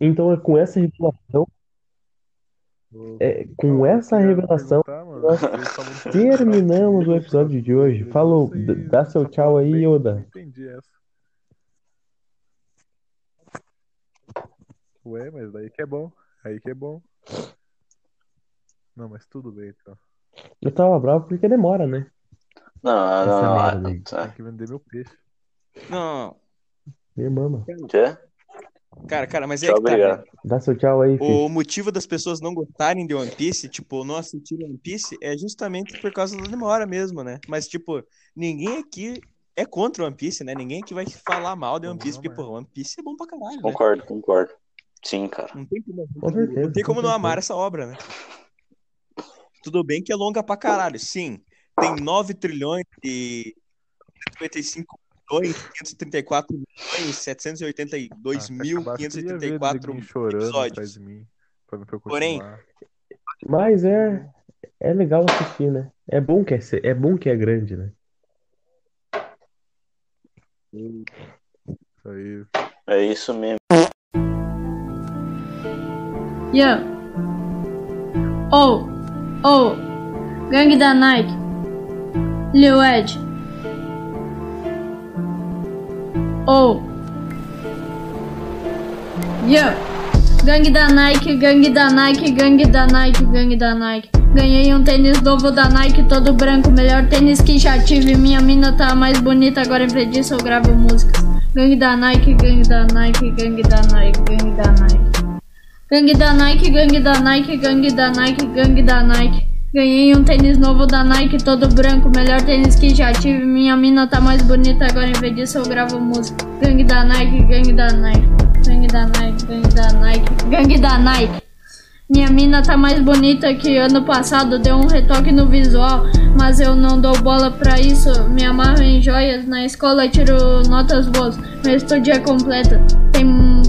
Então é com essa revelação, é, com essa revelação, nós terminamos <laughs> o episódio de hoje. Falou, dá seu tchau aí, Yoda. Entendi essa. Ué, mas daí que é bom. Aí que é bom. Não, mas tudo bem, então. Eu tava bravo porque demora, né? Não, Essa não, merda não. Tá. Tem que vender meu peixe. Não, Minha irmã, mano. Já? cara, cara, mas é Tchau, que tá, obrigado. né? Dá seu tchau aí, filho. O motivo das pessoas não gostarem de One Piece, tipo, não assistirem One Piece, é justamente por causa da demora mesmo, né? Mas, tipo, ninguém aqui é contra One Piece, né? Ninguém aqui vai falar mal de One Piece, porque, pô, One Piece é bom pra caralho, né? Concordo, concordo. Sim, cara. Não tem como, Com certeza, não tem como com não amar essa obra, né? Tudo bem que é longa pra caralho, sim. Tem 9 trilhões e 55 milhões, 534 milhões, 782 mil, Acabasse, eu ia ver 534 neguinho chorando atrás episódios. mim. Porém. Mas é, é legal assistir, né? É bom que é, é bom que é grande, né? Isso aí. É isso mesmo. Yeah. Oh, oh, gangue da Nike. Lil Ed. Oh. Yeah. Gangue da Nike, gangue da Nike, gangue da Nike, gangue da Nike. Ganhei um tênis novo da Nike, todo branco, melhor tênis que já tive. Minha mina tá mais bonita, agora em vez disso eu gravo músicas. Gangue da Nike, gangue da Nike, gangue da Nike, gangue da Nike. Gangue da Nike, gangue da Nike, gangue da Nike, gangue da Nike. Ganhei um tênis novo da Nike, todo branco, melhor tênis que já tive. Minha mina tá mais bonita, agora em vez disso eu gravo música. Gangue da Nike, gangue da Nike, gangue da Nike, gangue da Nike, gangue da Nike. Minha mina tá mais bonita que ano passado, deu um retoque no visual, mas eu não dou bola pra isso. Me amarro em joias, na escola tiro notas boas, meu estúdio é completo, tem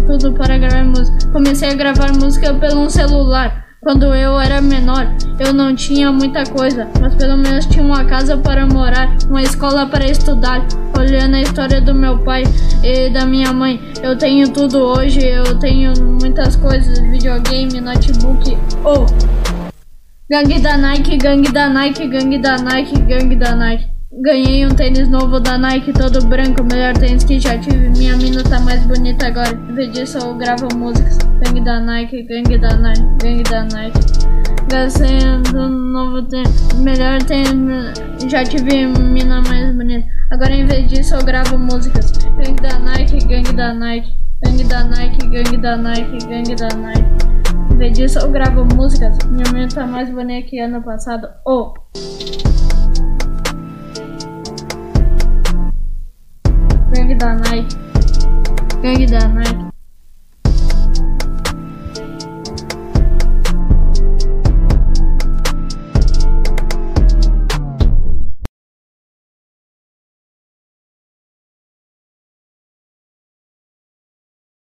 tudo para gravar música. Comecei a gravar música pelo celular. Quando eu era menor, eu não tinha muita coisa, mas pelo menos tinha uma casa para morar, uma escola para estudar. Olhando a história do meu pai e da minha mãe, eu tenho tudo hoje, eu tenho muitas coisas, videogame, notebook. Oh! Gangue da Nike, gangue da Nike, gangue da Nike, gangue da Nike. Ganhei um tênis novo da Nike, todo branco, melhor tênis que já tive. Minha mina tá mais bonita agora. Em vez disso, eu gravo músicas. Gangue da Nike, gangue da Nike, gangue da Nike. Gastei um novo tênis, melhor tênis. Já tive mina mais bonita. Agora, em vez disso, eu gravo músicas. Gangue da Nike, gangue da Nike, gangue da Nike, gangue da Nike, gangue da Nike. Em vez disso, eu gravo músicas. Minha mina tá mais bonita que ano passado. Oh! Gangue da Nike. Gangue da Nike.